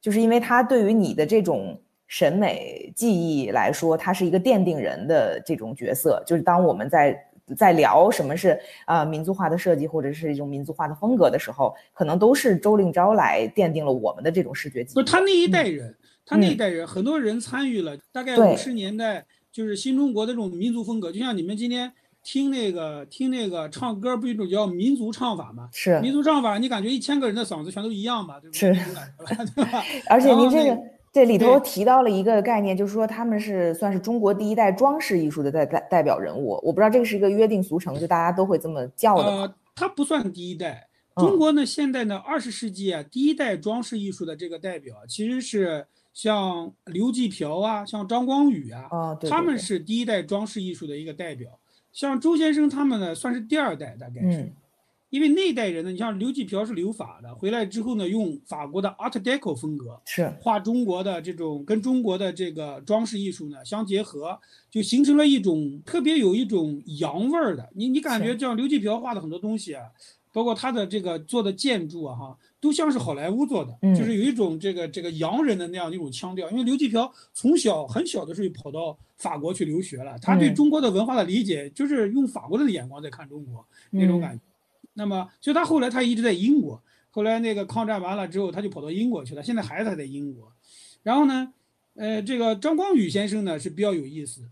就是因为他对于你的这种审美记忆来说，他是一个奠定人的这种角色，就是当我们在。在聊什么是啊民族化的设计，或者是一种民族化的风格的时候，可能都是周令钊来奠定了我们的这种视觉记忆。不，他那一代人，他那一代人，很多人参与了，大概五十年代就是新中国的这种民族风格，就像你们今天听那个听那个唱歌，不一种叫民族唱法吗？是民族唱法，你感觉一千个人的嗓子全都一样吗？对是，对吧？而且您这个。这里头提到了一个概念，就是说他们是算是中国第一代装饰艺术的代代代表人物。我不知道这个是一个约定俗成，就大家都会这么叫的呃，他不算第一代。中国呢，现在呢，二十世纪啊，第一代装饰艺术的这个代表其实是像刘继瓢啊，像张光宇啊，他们是第一代装饰艺术的一个代表。像周先生他们呢，算是第二代，大概是。因为那代人呢，你像刘继瓢是留法的，回来之后呢，用法国的 Art Deco 风格是画中国的这种跟中国的这个装饰艺术呢相结合，就形成了一种特别有一种洋味儿的。你你感觉像刘继瓢画的很多东西啊，包括他的这个做的建筑啊，哈，都像是好莱坞做的，就是有一种这个这个洋人的那样一种腔调。因为刘继瓢从小很小的时候就跑到法国去留学了，他对中国的文化的理解就是用法国人的眼光在看中国那种感觉。那么，所以他后来他一直在英国。后来那个抗战完了之后，他就跑到英国去了。现在孩子还在英国。然后呢，呃，这个张光宇先生呢是比较有意思。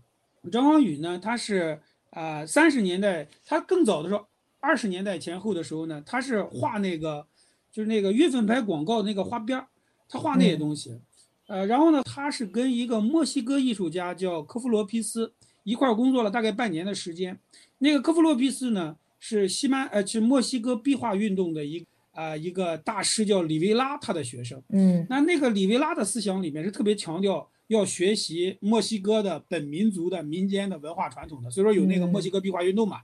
张光宇呢，他是啊，三十年代，他更早的时候，二十年代前后的时候呢，他是画那个，就是那个月份牌广告那个花边儿，他画那些东西。呃，然后呢，他是跟一个墨西哥艺术家叫科夫罗皮斯一块儿工作了大概半年的时间。那个科夫罗皮斯呢。是西班呃，是墨西哥壁画运动的一啊一个大师叫里维拉，他的学生。嗯，那那个里维拉的思想里面是特别强调要学习墨西哥的本民族的民间的文化传统的，所以说有那个墨西哥壁画运动嘛。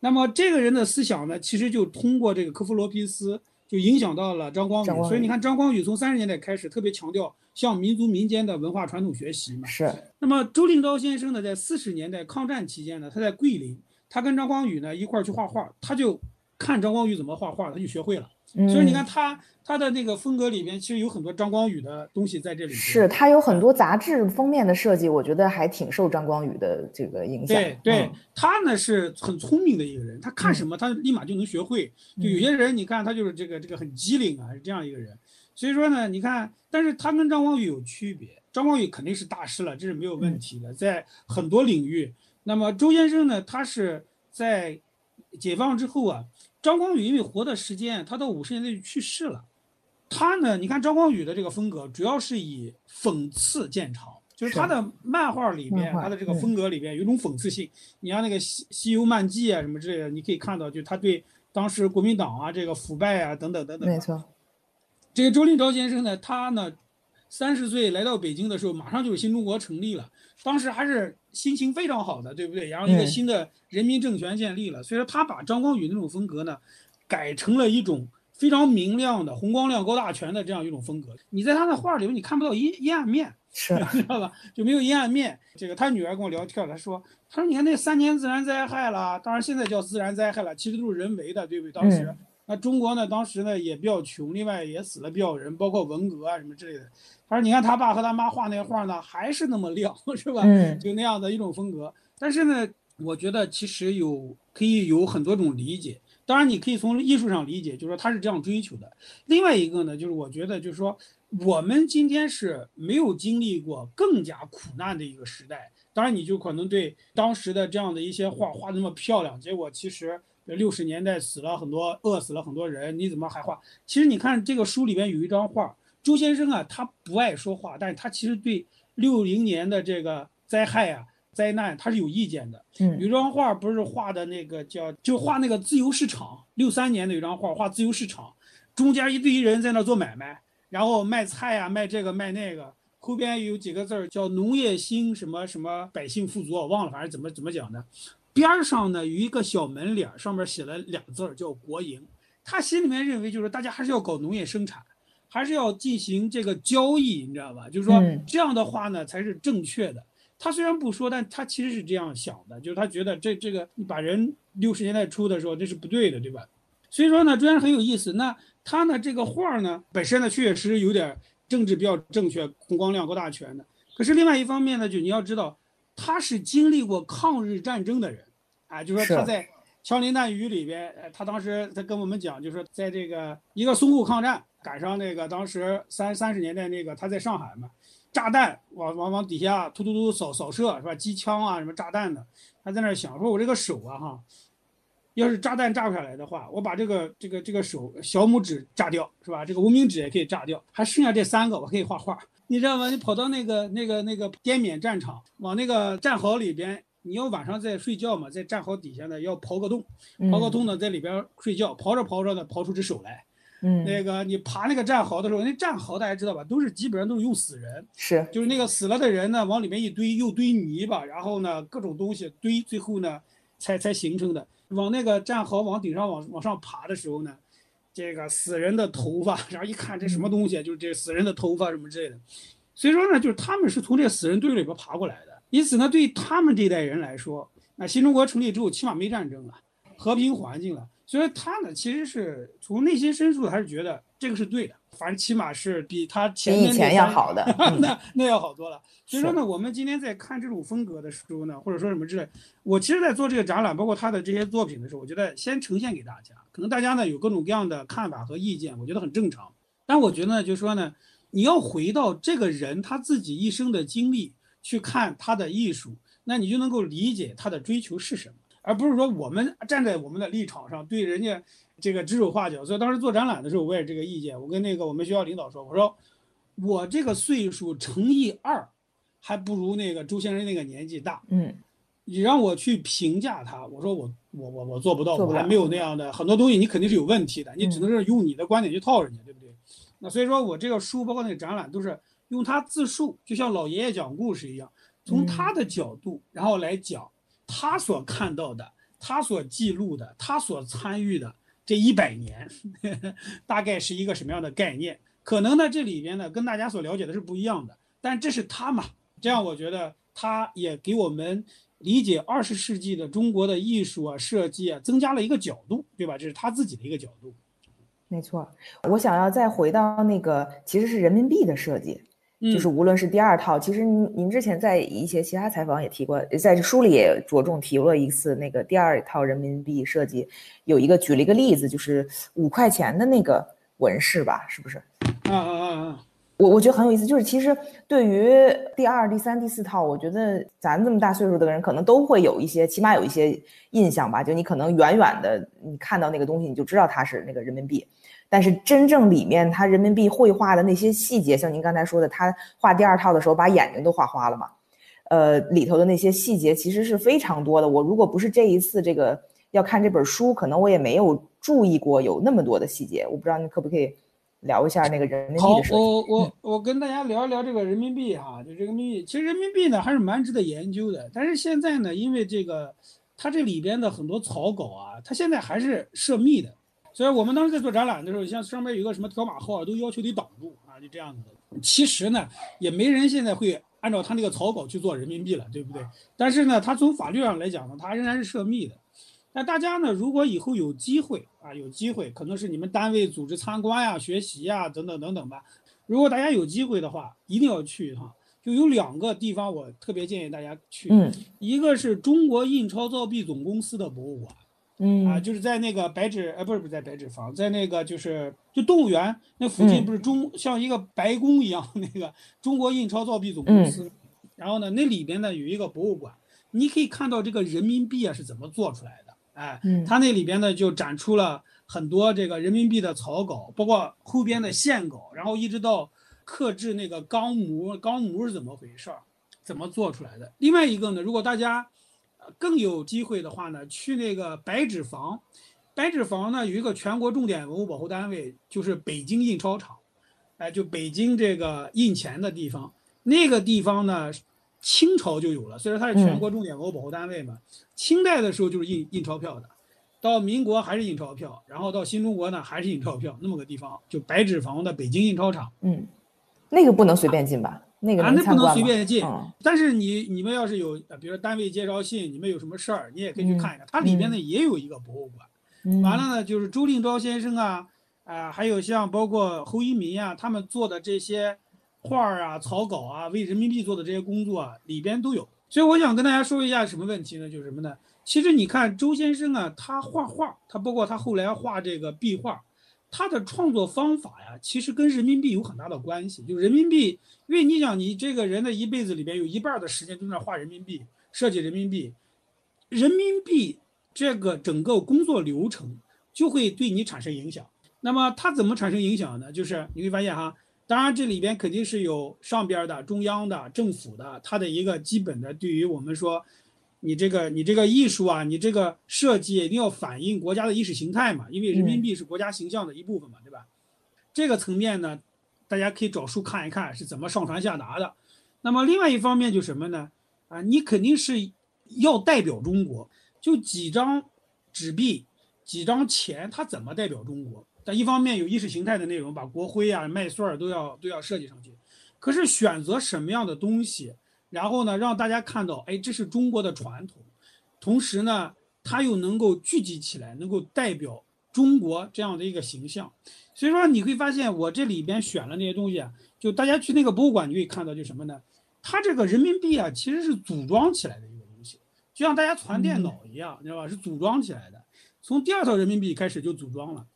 那么这个人的思想呢，其实就通过这个科夫罗皮斯就影响到了张光宇。所以你看张光宇从三十年代开始特别强调向民族民间的文化传统学习嘛。是。那么周令钊先生呢，在四十年代抗战期间呢，他在桂林。他跟张光宇呢一块儿去画画，他就看张光宇怎么画画，他就学会了。所以你看他他的那个风格里面，其实有很多张光宇的东西在这里。是他有很多杂志封面的设计，我觉得还挺受张光宇的这个影响。对对，他呢是很聪明的一个人，他看什么他立马就能学会。就有些人你看他就是这个这个很机灵啊，是这样一个人。所以说呢，你看，但是他跟张光宇有区别，张光宇肯定是大师了，这是没有问题的，在很多领域。那么周先生呢？他是在解放之后啊，张光宇因为活的时间，他到五十年代就去世了。他呢，你看张光宇的这个风格，主要是以讽刺见长，就是他的漫画里面，他的这个风格里面有一种讽刺性。你像那个《西西游漫记》啊什么之类的，你可以看到，就他对当时国民党啊这个腐败啊等等等等。没错。这个周令钊先生呢，他呢。三十岁来到北京的时候，马上就是新中国成立了，当时还是心情非常好的，对不对？然后一个新的人民政权建立了，所以说他把张光宇那种风格呢，改成了一种非常明亮的、红光亮、高大全的这样一种风格。你在他的画里面，你看不到阴阴暗面，是知道吧？就没有阴暗面。这个他女儿跟我聊天，他说：“他说你看那三年自然灾害了，当然现在叫自然灾害了，其实都是人为的，对不对？当时。”那中国呢？当时呢也比较穷，另外也死了比较人，包括文革啊什么之类的。他说：“你看他爸和他妈画那画呢，还是那么亮，是吧？就那样的一种风格。但是呢，我觉得其实有可以有很多种理解。当然，你可以从艺术上理解，就是说他是这样追求的。另外一个呢，就是我觉得就是说，我们今天是没有经历过更加苦难的一个时代，当然你就可能对当时的这样的一些画画那么漂亮，结果其实六十年代死了很多，饿死了很多人，你怎么还画？其实你看这个书里边有一张画，周先生啊，他不爱说话，但是他其实对六零年的这个灾害啊。灾难，他是有意见的。嗯，有张画不是画的那个叫，就画那个自由市场。六三年的有张画，画自由市场，中间一堆人在那做买卖，然后卖菜啊，卖这个卖那个。后边有几个字儿叫农业兴什么什么，百姓富足，我忘了，反正怎么怎么讲的。边上呢有一个小门脸，上面写了俩字儿叫国营。他心里面认为就是大家还是要搞农业生产，还是要进行这个交易，你知道吧？就是说这样的话呢才是正确的。他虽然不说，但他其实是这样想的，就是他觉得这这个你把人六十年代初的时候这是不对的，对吧？所以说呢，虽然很有意思。那他呢这个画呢本身呢确实有点政治比较正确，红光亮、高大全的。可是另外一方面呢，就你要知道，他是经历过抗日战争的人，啊，就说他在《枪林弹雨》里边，他当时他跟我们讲，就说在这个一个淞沪抗战赶上那个当时三三十年代那个他在上海嘛。炸弹往往往底下突突突扫扫射是吧？机枪啊什么炸弹的，他在那想说：“我这个手啊哈，要是炸弹炸不下来的话，我把这个这个这个手小拇指炸掉是吧？这个无名指也可以炸掉，还剩下这三个我可以画画，你知道吗？你跑到那个那个那个滇缅战场，往那个战壕里边，你要晚上在睡觉嘛，在战壕底下呢要刨个洞，刨个洞呢在里边睡觉，刨着刨着呢刨出只手来。”嗯，那个你爬那个战壕的时候，那战壕大家知道吧？都是基本上都是用死人，是，就是那个死了的人呢，往里面一堆，又堆泥巴，然后呢各种东西堆，最后呢才才形成的。往那个战壕往顶上往往上爬的时候呢，这个死人的头发，然后一看这什么东西，就是这死人的头发什么之类的。所以说呢，就是他们是从这死人堆里边爬过来的。因此呢，对他们这一代人来说，那新中国成立之后，起码没战争了，和平环境了。所以他呢，其实是从内心深处还是觉得这个是对的，反正起码是比他前面以前要好的，那那要好多了。所以说呢，我们今天在看这种风格的时候呢，或者说什么之类，我其实，在做这个展览，包括他的这些作品的时候，我觉得先呈现给大家，可能大家呢有各种各样的看法和意见，我觉得很正常。但我觉得呢，就是说呢，你要回到这个人他自己一生的经历去看他的艺术，那你就能够理解他的追求是什么。而不是说我们站在我们的立场上对人家这个指手画脚，所以当时做展览的时候，我也这个意见。我跟那个我们学校领导说，我说我这个岁数乘以二，还不如那个周先生那个年纪大。嗯，你让我去评价他，我说我我我我做不到，我还没有那样的很多东西，你肯定是有问题的，你只能是用你的观点去套人家，对不对？那所以说我这个书包括那个展览都是用他自述，就像老爷爷讲故事一样，从他的角度然后来讲。他所看到的，他所记录的，他所参与的这一百年，大概是一个什么样的概念？可能呢，这里边呢跟大家所了解的是不一样的。但这是他嘛？这样我觉得他也给我们理解二十世纪的中国的艺术啊、设计啊增加了一个角度，对吧？这是他自己的一个角度。没错，我想要再回到那个，其实是人民币的设计。就是无论是第二套，其实您您之前在一些其他采访也提过，在这书里也着重提了一次那个第二套人民币设计，有一个举了一个例子，就是五块钱的那个纹饰吧，是不是？嗯嗯嗯嗯！我我觉得很有意思，就是其实对于第二、第三、第四套，我觉得咱这么大岁数的人可能都会有一些，起码有一些印象吧。就你可能远远的你看到那个东西，你就知道它是那个人民币。但是真正里面他人民币绘画的那些细节，像您刚才说的，他画第二套的时候把眼睛都画花了嘛？呃，里头的那些细节其实是非常多的。我如果不是这一次这个要看这本书，可能我也没有注意过有那么多的细节。我不知道你可不可以聊一下那个人民币的设计？好，我我我跟大家聊一聊这个人民币哈，就这个人民币，其实人民币呢还是蛮值得研究的。但是现在呢，因为这个它这里边的很多草稿啊，它现在还是涉密的。所以我们当时在做展览的时候，像上面有个什么条码号啊，都要求得挡住啊，就这样子的。其实呢，也没人现在会按照他那个草稿去做人民币了，对不对？但是呢，他从法律上来讲呢，他仍然是涉密的。那大家呢，如果以后有机会啊，有机会，可能是你们单位组织参观呀、学习呀等等等等吧。如果大家有机会的话，一定要去一趟。就有两个地方，我特别建议大家去。嗯，一个是中国印钞造币总公司的博物馆。嗯啊，就是在那个白纸，呃，不是不是在白纸坊，在那个就是就动物园那附近，不是中像一个白宫一样那个中国印钞造币总公司，然后呢，那里边呢有一个博物馆，你可以看到这个人民币啊是怎么做出来的。哎，嗯它那里边呢就展出了很多这个人民币的草稿，包括后边的线稿，然后一直到刻制那个钢模，钢模是怎么回事儿，怎么做出来的。另外一个呢，如果大家呃更有机会的话呢，去那个白纸坊，白纸坊呢有一个全国重点文物保护单位，就是北京印钞厂，哎，就北京这个印钱的地方，那个地方呢。清朝就有了，虽然它是全国重点文物保护单位嘛，清代的时候就是印印钞票的，到民国还是印钞票，然后到新中国呢还是印钞票，那么个地方就白纸坊的北京印钞厂嗯，那个不能随便进吧？那个啊，那不能随便进。嗯但是你你们要是有，呃比如说单位介绍信，你们有什么事儿，你也可以去嗯看一看。它里边呢也有一个博物馆。嗯完了呢，就是周令钊先生啊，啊、还有像包括侯一民啊，他们做的这些画儿啊、草稿啊，为人民币做的这些工作啊，里边都有。所以我想跟大家说一下什么问题呢？就是什么呢？其实你看周先生啊，他画画，他包括他后来画这个壁画，他的创作方法呀，其实跟人民币有很大的关系。就人民币，因为你想，你这个人的一辈子里边有一半的时间都在画人民币，设计人民币，人民币这个整个工作流程就会对你产生影响。那么它怎么产生影响呢？就是你会发现哈，当然这里边肯定是有上边的中央的政府的，它的一个基本的对于我们说，你这个你这个艺术啊，你这个设计一定要反映国家的意识形态嘛，因为人民币是国家形象的一部分嘛，对吧？这个层面呢，大家可以找书看一看是怎么上传下达的。那么另外一方面就什么呢？啊，你肯定是要代表中国，就几张纸币、几张钱，它怎么代表中国？但一方面有意识形态的内容，把国徽啊、麦穗儿都要都要设计上去。可是选择什么样的东西，然后呢，让大家看到，哎，这是中国的传统，同时呢，它又能够聚集起来，能够代表中国这样的一个形象。所以说，你会发现我这里边选了那些东西啊，就大家去那个博物馆，你可以看到，就什么呢？它这个人民币啊，其实是组装起来的一个东西，就像大家传电脑一样，你知道吧？是组装起来的。从第二套人民币开始就组装了，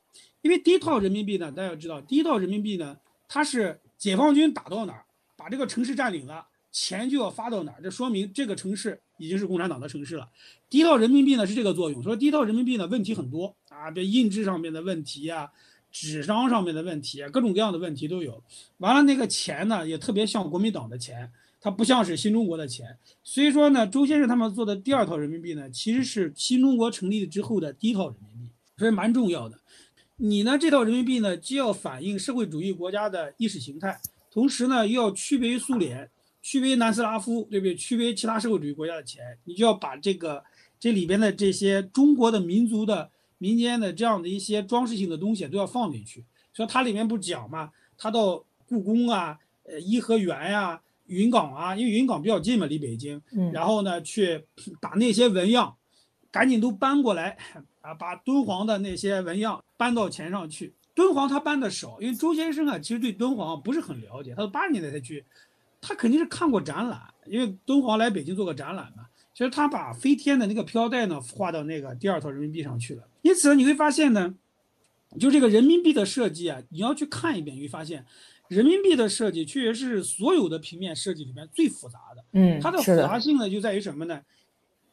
因为第一套人民币呢，大家要知道，第一套人民币呢，它是解放军打到哪儿，把这个城市占领了，钱就要发到哪儿，这说明这个城市已经是共产党的城市了。第一套人民币呢是这个作用，说第一套人民币呢问题很多啊，这印制上面的问题啊，纸张上面的问题啊，各种各样的问题都有。完了那个钱呢也特别像国民党的钱。它不像是新中国的钱，所以说呢，周先生他们做的第二套人民币呢，其实是新中国成立之后的第一套人民币，所以蛮重要的。你呢这套人民币呢，既要反映社会主义国家的意识形态，同时呢又要区别于苏联、区别南斯拉夫，对不对？区别其他社会主义国家的钱，你就要把这个这里边的这些中国的民族的民间的这样的一些装饰性的东西都要放进去。所以它里面不讲嘛，它到故宫啊、呃颐和园呀、云冈啊，因为云冈比较近嘛，离北京，嗯然后呢，去把那些纹样赶紧都搬过来啊，把敦煌的那些纹样搬到钱上去。敦煌他搬的少，因为周先生啊，其实对敦煌不是很了解，他是八十年代才去，他肯定是看过展览，因为敦煌来北京做个展览嘛。其实他把飞天的那个飘带呢画到那个第二套人民币上去了，因此你会发现呢，就这个人民币的设计啊，你要去看一遍，你会发现。人民币的设计确实是所有的平面设计里面最复杂的。嗯，它的复杂性呢，就在于什么呢？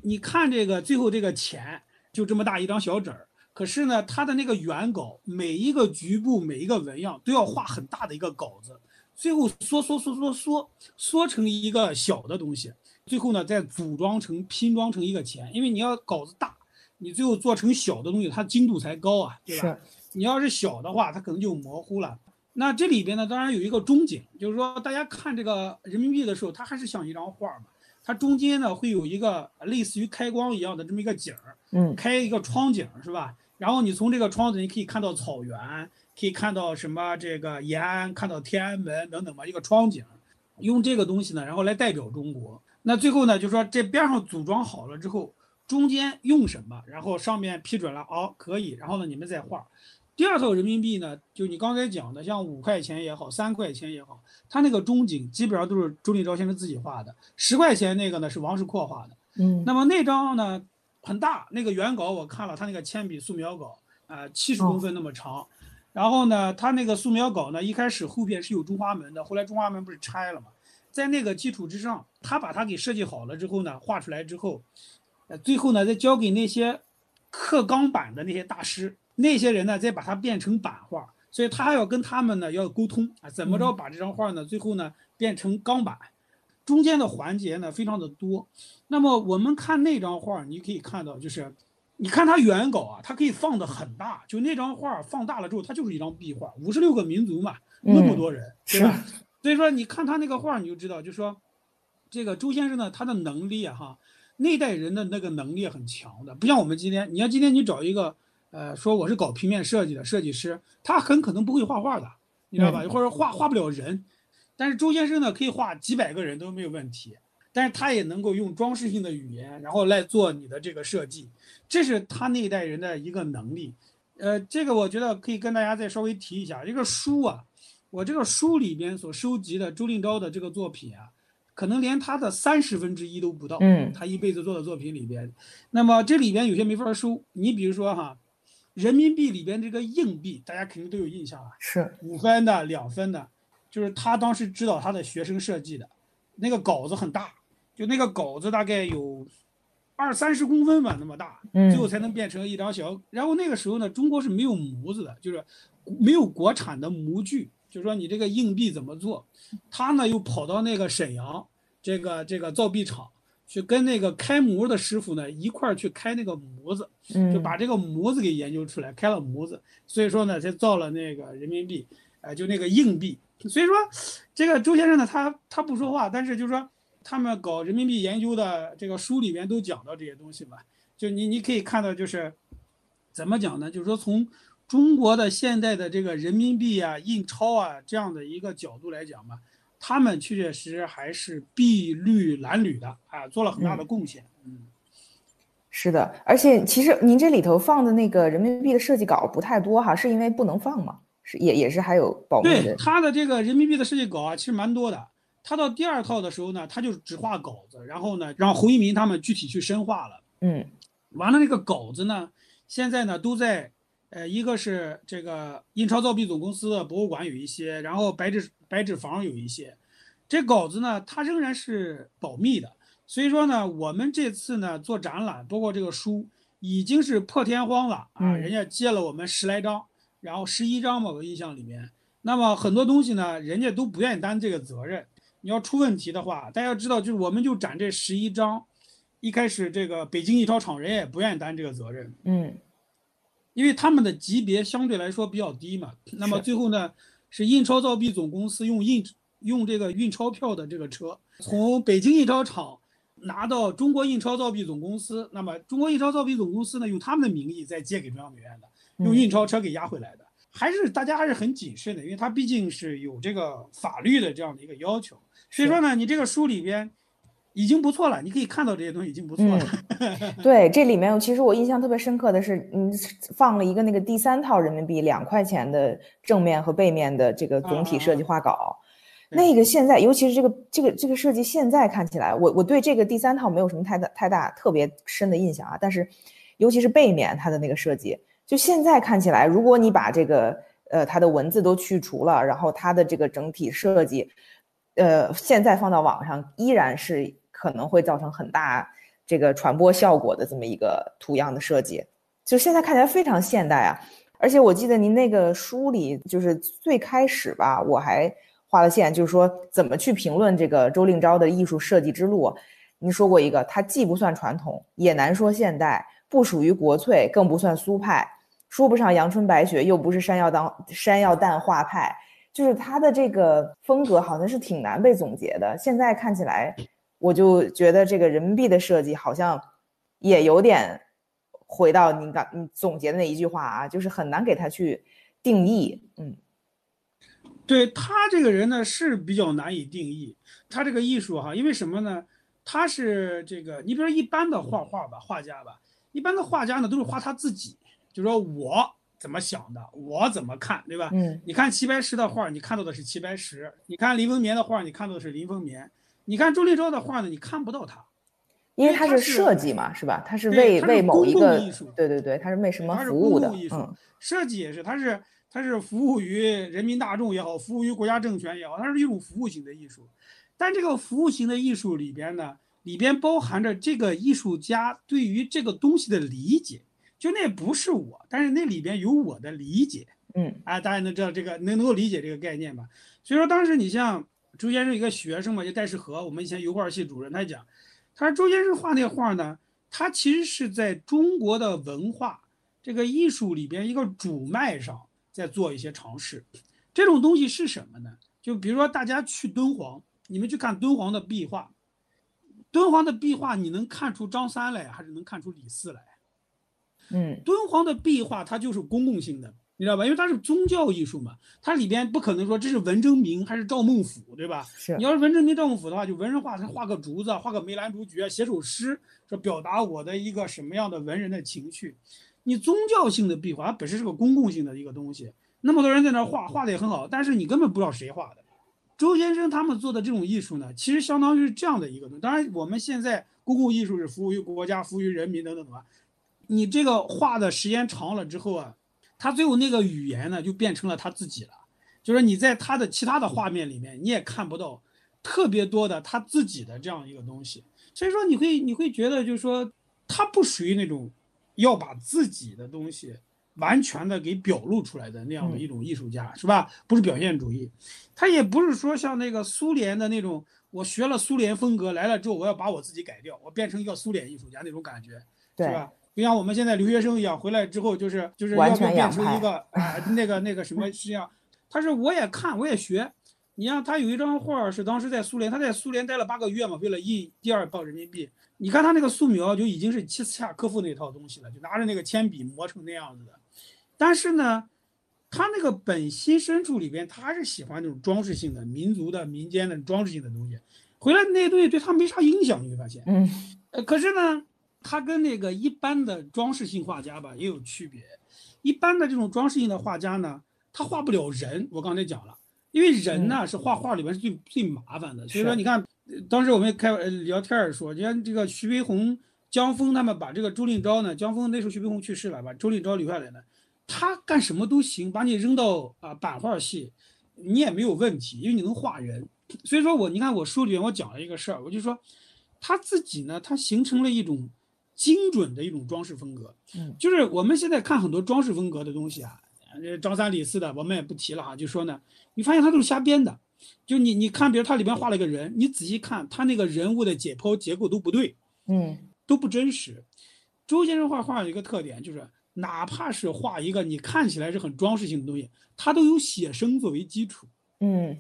你看这个最后这个钱就这么大一张小纸儿，可是呢，它的那个原稿每一个局部每一个纹样都要画很大的一个稿子，最后缩缩缩缩缩缩成一个小的东西，最后呢再组装成拼装成一个钱，因为你要稿子大，你最后做成小的东西，它精度才高啊，对吧？你要是小的话，它可能就模糊了。那这里边呢，当然有一个中景，就是说大家看这个人民币的时候，它还是像一张画嘛，它中间呢会有一个类似于开光一样的这么一个景儿，嗯开一个窗景是吧？然后你从这个窗子你可以看到草原，可以看到什么这个延安，看到天安门等等吧，一个窗景，用这个东西呢，然后来代表中国。那最后呢，就说这边上组装好了之后，中间用什么，然后上面批准了，哦，可以，然后呢你们再画。第二套人民币呢，就你刚才讲的，像五块钱也好，三块钱也好，它那个中景基本上都是周立昭先生自己画的。十块钱那个呢是王世阔画的。嗯那么那张呢很大，那个原稿我看了，他那个铅笔素描稿，啊、七十公分那么长。然后呢，他那个素描稿呢，一开始后边是有中华门的，后来中华门不是拆了嘛？在那个基础之上，他把它给设计好了之后呢，画出来之后，呃，最后呢再交给那些刻钢板的那些大师，那些人呢再把它变成版画，所以他还要跟他们呢要沟通啊，怎么着把这张画呢最后呢变成钢板，中间的环节呢非常的多。那么我们看那张画，你可以看到就是。你看他原稿啊，它可以放的很大，就那张画放大了之后，它就是一张壁画。五十六个民族嘛，那么多人，对吧？所以说你看他那个画，你就知道，就说这个周先生呢，他的能力啊，哈，那代人的那个能力很强的，不像我们今天。你要今天你找一个，呃，说我是搞平面设计的设计师，他很可能不会画画的，你知道吧？或者画画不了人，但是周先生呢，可以画几百个人都没有问题。但是他也能够用装饰性的语言，然后来做你的这个设计，这是他那一代人的一个能力。呃，这个我觉得可以跟大家再稍微提一下。这个书啊，我这个书里边所收集的周令钊的这个作品啊，可能连他的三十分之一都不到。嗯，他一辈子做的作品里边，那么这里边有些没法收。你比如说哈，人民币里边这个硬币，大家肯定都有印象啊，是五分的、两分的，就是他当时指导他的学生设计的，那个稿子很大。就那个稿子大概有二三十公分吧，那么大，最后才能变成一张小。然后那个时候呢，中国是没有模子的，就是没有国产的模具。就是说你这个硬币怎么做，他呢又跑到那个沈阳这个这个造币厂去跟那个开模的师傅呢一块儿去开那个模子，就把这个模子给研究出来，开了模子，所以说呢才造了那个人民币，呃，就那个硬币。所以说，这个周先生呢，他他不说话，但是就是说。他们搞人民币研究的这个书里面都讲到这些东西嘛，就你你可以看到，就是怎么讲呢？就是说从中国的现在的这个人民币啊、印钞啊这样的一个角度来讲嘛，他们确确实实还是碧绿蓝缕的啊，做了很大的贡献。嗯，是的，而且其实您这里头放的那个人民币的设计稿不太多哈，是因为不能放吗？是也也是还有保密的。对，他的这个人民币的设计稿啊，其实蛮多的。他到第二套的时候呢，他就只画稿子，然后呢，让胡一民他们具体去深化了。嗯，完了那个稿子呢，现在呢都在，呃，一个是这个印钞造币总公司的博物馆有一些，然后白纸白纸坊有一些，这稿子呢它仍然是保密的。所以说呢，我们这次呢做展览，包括这个书已经是破天荒了啊，人家借了我们十来张，然后十一张吧，我印象里面，那么很多东西呢，人家都不愿意担这个责任。你要出问题的话，大家要知道，就是我们就展这十一张，一开始这个北京印钞厂人也不愿意担这个责任，嗯，因为他们的级别相对来说比较低嘛。那么最后呢，是印钞造币总公司用印用这个运钞票的这个车，从北京印钞厂拿到中国印钞造币总公司，那么中国印钞造币总公司呢，用他们的名义再借给中央美院的，用运钞车给押回来的，还是大家还是很谨慎的，因为它毕竟是有这个法律的这样的一个要求。所以说呢，你这个书里边已经不错了，你可以看到这些东西已经不错了。对，这里面其实我印象特别深刻的是，嗯，放了一个那个第三套人民币两块钱的正面和背面的这个总体设计画稿。那个现在，尤其是这个这个这个设计，现在看起来，我我对这个第三套没有什么太大太大特别深的印象啊。但是，尤其是背面它的那个设计，就现在看起来，如果你把这个呃它的文字都去除了，然后它的这个整体设计。呃，现在放到网上依然是可能会造成很大这个传播效果的这么一个图样的设计，就现在看起来非常现代啊！而且我记得您那个书里，就是最开始吧，我还画了线，就是说怎么去评论这个周令钊的艺术设计之路。您说过一个，他既不算传统，也难说现代，不属于国粹，更不算苏派，说不上阳春白雪，又不是山药当山药蛋画派。就是他的这个风格好像是挺难被总结的。现在看起来，我就觉得这个人民币的设计好像也有点回到你刚你总结的那一句话啊，就是很难给他去定义。嗯，对他这个人呢是比较难以定义。他这个艺术哈，因为什么呢？他是这个，你比如说一般的画画吧，画家吧，一般的画家呢都是画他自己，就说我。怎么想的？我怎么看，对吧？嗯，你看齐白石的画，你看到的是齐白石；你看林风眠的画，你看到的是林风眠；你看周立昭的画呢，你看不到他，因为他是设计嘛，是吧？他是为为某一个，对对对，他是为什么服务的？嗯，设计也是，他是他是服务于人民大众也好，服务于国家政权也好，它是一种服务型的艺术。但这个服务型的艺术里边呢，里边包含着这个艺术家对于这个东西的理解，就那不是我，但是那里边有我的理解。嗯，啊，大家能知道这个能能够理解这个概念吧？所以说当时你像周先生一个学生嘛，就戴世和，我们以前油画系主任，他讲，他说周先生画那画呢，他其实是在中国的文化这个艺术里边一个主脉上在做一些尝试。这种东西是什么呢？就比如说大家去敦煌，你们去看敦煌的壁画，敦煌的壁画你能看出张三来，还是能看出李四来？嗯敦煌的壁画它就是公共性的，你知道吧？因为它是宗教艺术嘛，它里边不可能说这是文征明还是赵孟俯，对吧？是你要是文征明、赵孟俯的话，就文人画，他画个竹子，画个梅兰竹菊，写首诗，说表达我的一个什么样的文人的情绪。你宗教性的壁画，它本身是个公共性的一个东西，那么多人在那儿画，画的也很好，但是你根本不知道谁画的。周先生他们做的这种艺术呢，其实相当于是这样的一个东西。当然，我们现在公共艺术是服务于国家、服务于人民等等的吧。你这个画的时间长了之后啊，他最后那个语言呢，就变成了他自己了。就是你在他的其他的画面里面，你也看不到特别多的他自己的这样一个东西。所以说，你会你会觉得，就是说，他不属于那种要把自己的东西完全的给表露出来的那样的一种艺术家，是吧？不是表现主义，他也不是说像那个苏联的那种，我学了苏联风格来了之后，我要把我自己改掉，我变成一个苏联艺术家那种感觉，对是吧？就像我们现在留学生一样，回来之后就是就是要完不变成一个啊、那个那个什么是这样？他是我也看我也学，你像他有一张画是当时在苏联，他在苏联待了八个月嘛，为了印第二磅人民币。你看他那个素描就已经是契斯恰科夫那套东西了，就拿着那个铅笔磨成那样子的。但是呢，他那个本心深处里边，他还是喜欢那种装饰性的、民族的、民间的装饰性的东西。回来那些东西对他没啥影响，你会发现。嗯呃，可是呢，他跟那个一般的装饰性画家吧也有区别。一般的这种装饰性的画家呢，他画不了人。我刚才讲了，因为人呢、是画画里面是最最麻烦的。所以说，你看，呃当时我们开呃聊天儿说，你看这个徐悲鸿、江峰他们把这个周令钊呢，江峰那时候徐悲鸿去世了，把周令钊留下来呢，他干什么都行，把你扔到啊版画系，你也没有问题，因为你能画人。所以说我你看我书里面我讲了一个事儿，我就说他自己呢，他形成了一种精准的一种装饰风格。嗯，就是我们现在看很多装饰风格的东西啊，呃张三李四的我们也不提了哈，就说呢，你发现他都是瞎编的。就你你看，比如他里边画了个人，你仔细看他那个人物的解剖结构都不对，嗯都不真实。周先生画画有一个特点，就是哪怕是画一个你看起来是很装饰性的东西，他都有写生作为基础。嗯，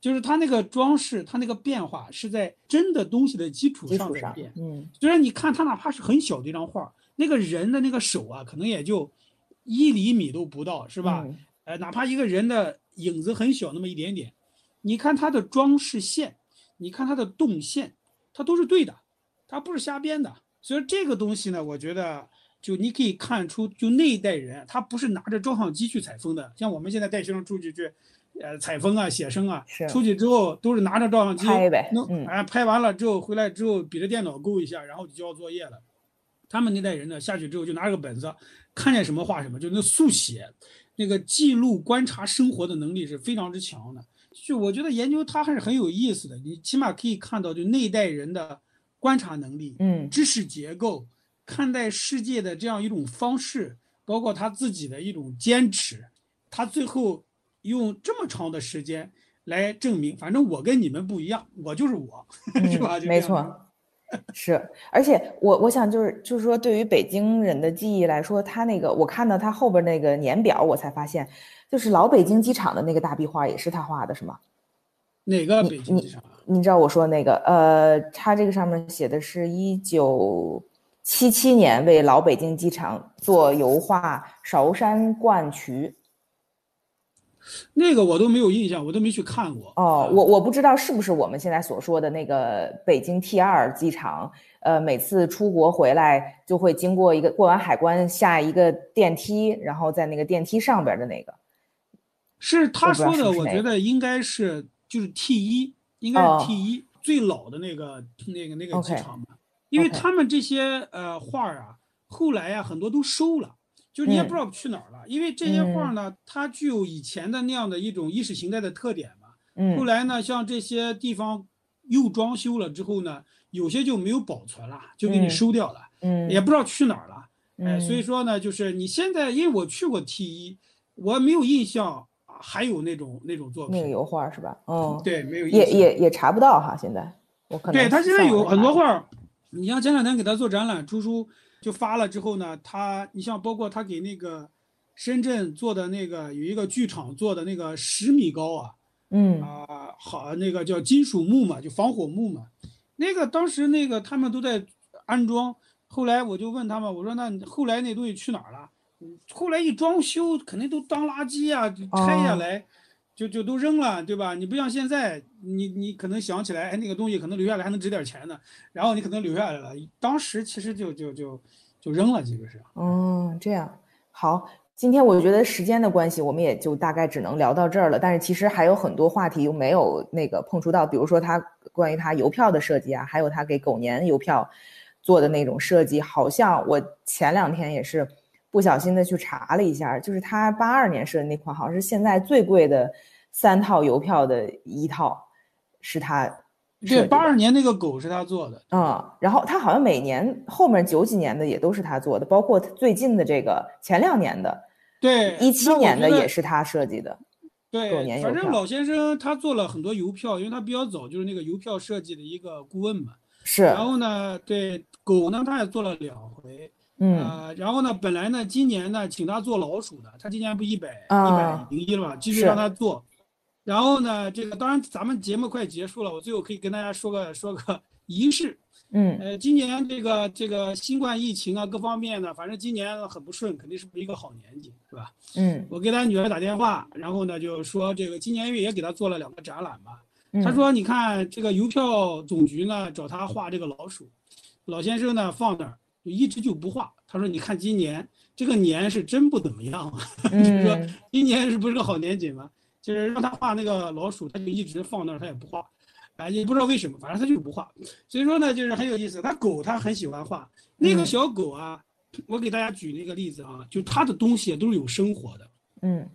就是他那个装饰，他那个变化是在真的东西的基础上上在变。，嗯虽然你看他哪怕是很小的一张画，那个人的那个手啊，可能也就一厘米都不到，是吧？嗯呃，哪怕一个人的影子很小，那么一点点，你看他的装饰线，你看他的动线，它都是对的，它不是瞎编的。所以这个东西呢，我觉得就你可以看出，就那一代人，他不是拿着照相机去采风的，像我们现在带学生出去去，呃，采风啊、写生啊，出去之后都是拿着照相机拍呗嗯弄哎，拍完了之后回来之后比着电脑勾一下，然后就交作业了。他们那代人呢，下去之后就拿着个本子，看见什么画什么，就那速写，那个记录观察生活的能力是非常之强的。就我觉得研究它还是很有意思的，你起码可以看到就那一代人的观察能力，嗯知识结构，看待世界的这样一种方式，包括他自己的一种坚持，他最后用这么长的时间来证明，反正我跟你们不一样，我就是我，是吧？没错。是，而且我我想就是就是说，对于北京人的记忆来说，他那个我看到他后边那个年表，我才发现，就是老北京机场的那个大壁画也是他画的，是吗？哪个北京机场啊？你知道我说那个呃，他这个上面写的是一九七七年为老北京机场做油画《韶山灌渠》。那个我都没有印象，我都没去看过。哦，啊我我不知道是不是我们现在所说的那个北京 T 二机场，呃，每次出国回来就会经过一个过完海关下一个电梯，然后在那个电梯上边的那个。是他说的，我觉得应该是就是 T 一，应该哦是 T 一、最老的那个那个那个机场嘛，因为他们这些呃画啊，后来啊很多都收了，就你也不知道去哪儿了，因为这些画呢，它具有以前的那样的一种意识形态的特点嘛。嗯，后来呢，像这些地方又装修了之后呢，有些就没有保存了，就给你收掉了，嗯，也不知道去哪儿了。哎，所以说呢，就是你现在，因为我去过 T 一，我没有印象还有那种那种作品，那个油画是吧？嗯，对，没有印也也也查不到哈，现在我可能对他现在有很多画，你像前两天给他做展览，朱叔就发了之后呢，他你像包括他给那个深圳做的那个有一个剧场做的那个十米高啊，嗯啊好那个叫金属木嘛，就防火木嘛，那个当时那个他们都在安装。后来我就问他们，我说那后来那东西去哪儿了？后来一装修，肯定都当垃圾啊，拆下来，就就都扔了，对吧？你不像现在，你你可能想起来，哎，那个东西可能留下来还能值点钱呢，然后你可能留下来了，当时其实就就就就扔了，基本是。嗯，这样好。今天我觉得时间的关系，我们也就大概只能聊到这儿了。但是其实还有很多话题又没有那个碰触到，比如说他关于他邮票的设计啊，还有他给狗年邮票。做的那种设计，好像我前两天也是不小心的去查了一下，就是他八二年设的那款，好像是现在最贵的三套邮票的一套，是他。对，八二年那个狗是他做的。嗯，然后他好像每年后面九几年的也都是他做的，包括最近的这个前两年的，对，一七年的也是他设计的。对，反正老先生他做了很多邮票，因为他比较早就是那个邮票设计的一个顾问嘛。是。然后呢，对。狗呢，他也做了两回，嗯，然后呢，本来呢，今年呢，请他做老鼠的，他今年不一百一百零一了嘛，继续让他做。然后呢，这个当然咱们节目快结束了，我最后可以跟大家说个说个仪式，嗯，呃，今年这个这个新冠疫情啊，各方面呢，反正今年很不顺，肯定是不是一个好年纪，是吧？嗯，我给他女儿打电话，然后呢，就说这个今年也给他做了两个展览嘛，他说你看这个邮票总局呢找他画这个老鼠。老先生呢，放那儿就一直就不画。他说：“你看今年这个年是真不怎么样，就是说今年是不是个好年景嘛？就是让他画那个老鼠，他就一直放那儿，他也不画，啊，也不知道为什么，反正他就不画。所以说呢，就是很有意思。他狗他很喜欢画那个小狗啊，我给大家举那个例子啊，就他的东西都是有生活的。嗯，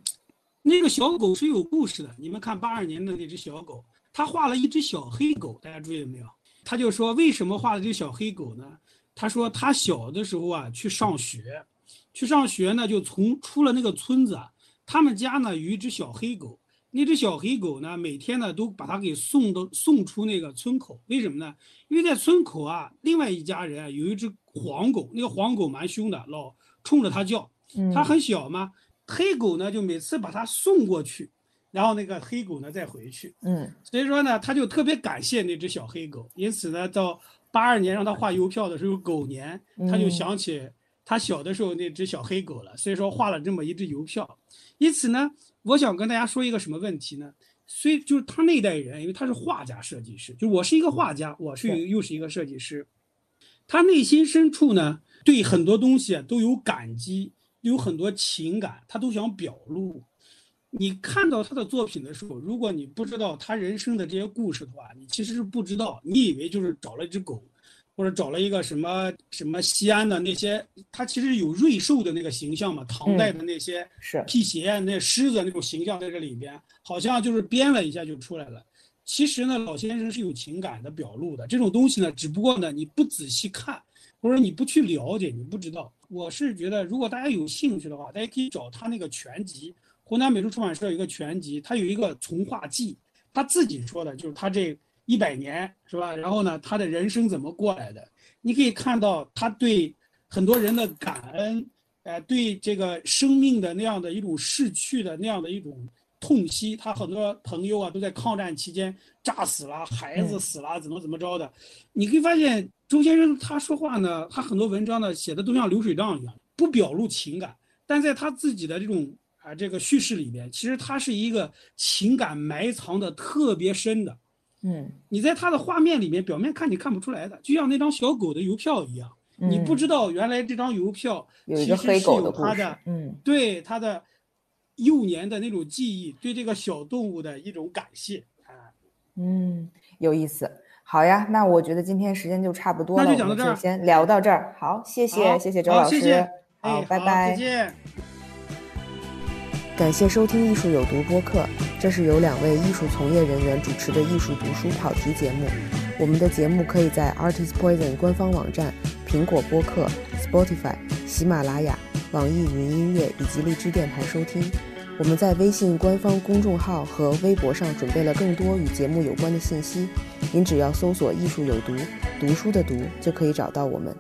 那个小狗是有故事的。你们看八二年的那只小狗，他画了一只小黑狗，大家注意了没有？”他就说：“为什么画的这小黑狗呢？”他说：“他小的时候啊，去上学，去上学呢，就从出了那个村子，他们家呢有一只小黑狗。那只小黑狗呢，每天呢都把它给送到送出那个村口。为什么呢？因为在村口啊，另外一家人啊有一只黄狗，那个黄狗蛮凶的，老冲着他叫。它很小嘛，黑狗呢就每次把它送过去。”然后那个黑狗呢再回去，嗯，所以说呢，他就特别感谢那只小黑狗，因此呢，到八二年让他画邮票的时候，狗年，他就想起他小的时候那只小黑狗了，所以说画了这么一只邮票。因此呢，我想跟大家说一个什么问题呢？虽就是他那代人，因为他是画家设计师，就我是一个画家，我是又是一个设计师，他内心深处呢，对很多东西都有感激，有很多情感，他都想表露。你看到他的作品的时候，如果你不知道他人生的这些故事的话，你其实是不知道。你以为就是找了一只狗，或者找了一个什么什么西安的那些，他其实有瑞兽的那个形象嘛，唐代的那些辟邪那狮子那种形象在这里边，好像就是编了一下就出来了。其实呢，老先生是有情感的表露的。这种东西呢，只不过呢，你不仔细看，或者你不去了解，你不知道。我是觉得，如果大家有兴趣的话，大家可以找他那个全集。湖南美术出版社有一个全集，他有一个从画记，他自己说的就是他这一百年是吧？然后呢，他的人生怎么过来的？你可以看到他对很多人的感恩，呃，对这个生命的那样的一种逝去的那样的一种痛惜。他很多朋友啊都在抗战期间炸死了，孩子死了，怎么怎么着的？你可以发现周先生他说话呢，他很多文章呢写的都像流水账一样，不表露情感，但在他自己的这种。啊，这个叙事里面，其实他是一个情感埋藏的特别深的，嗯，你在他的画面里面，表面看你看不出来的，就像那张小狗的邮票一样，你不知道原来这张邮票有一个黑狗的嗯，对他的幼年的那种记忆，对这个小动物的一种感谢啊，嗯，有意思。好呀，那我觉得今天时间就差不多了，那就讲到这儿，先聊到这儿。好，谢谢，谢谢周老师。好，哎，好拜拜再。见。感谢收听《艺术有毒》播客，这是由两位艺术从业人员主持的艺术读书跑题节目。我们的节目可以在 Artist Poison 官方网站、苹果播客、Spotify、喜马拉雅、网易云音乐以及荔枝电台收听。我们在微信官方公众号和微博上准备了更多与节目有关的信息，您只要搜索“艺术有毒”，读书的读就可以找到我们。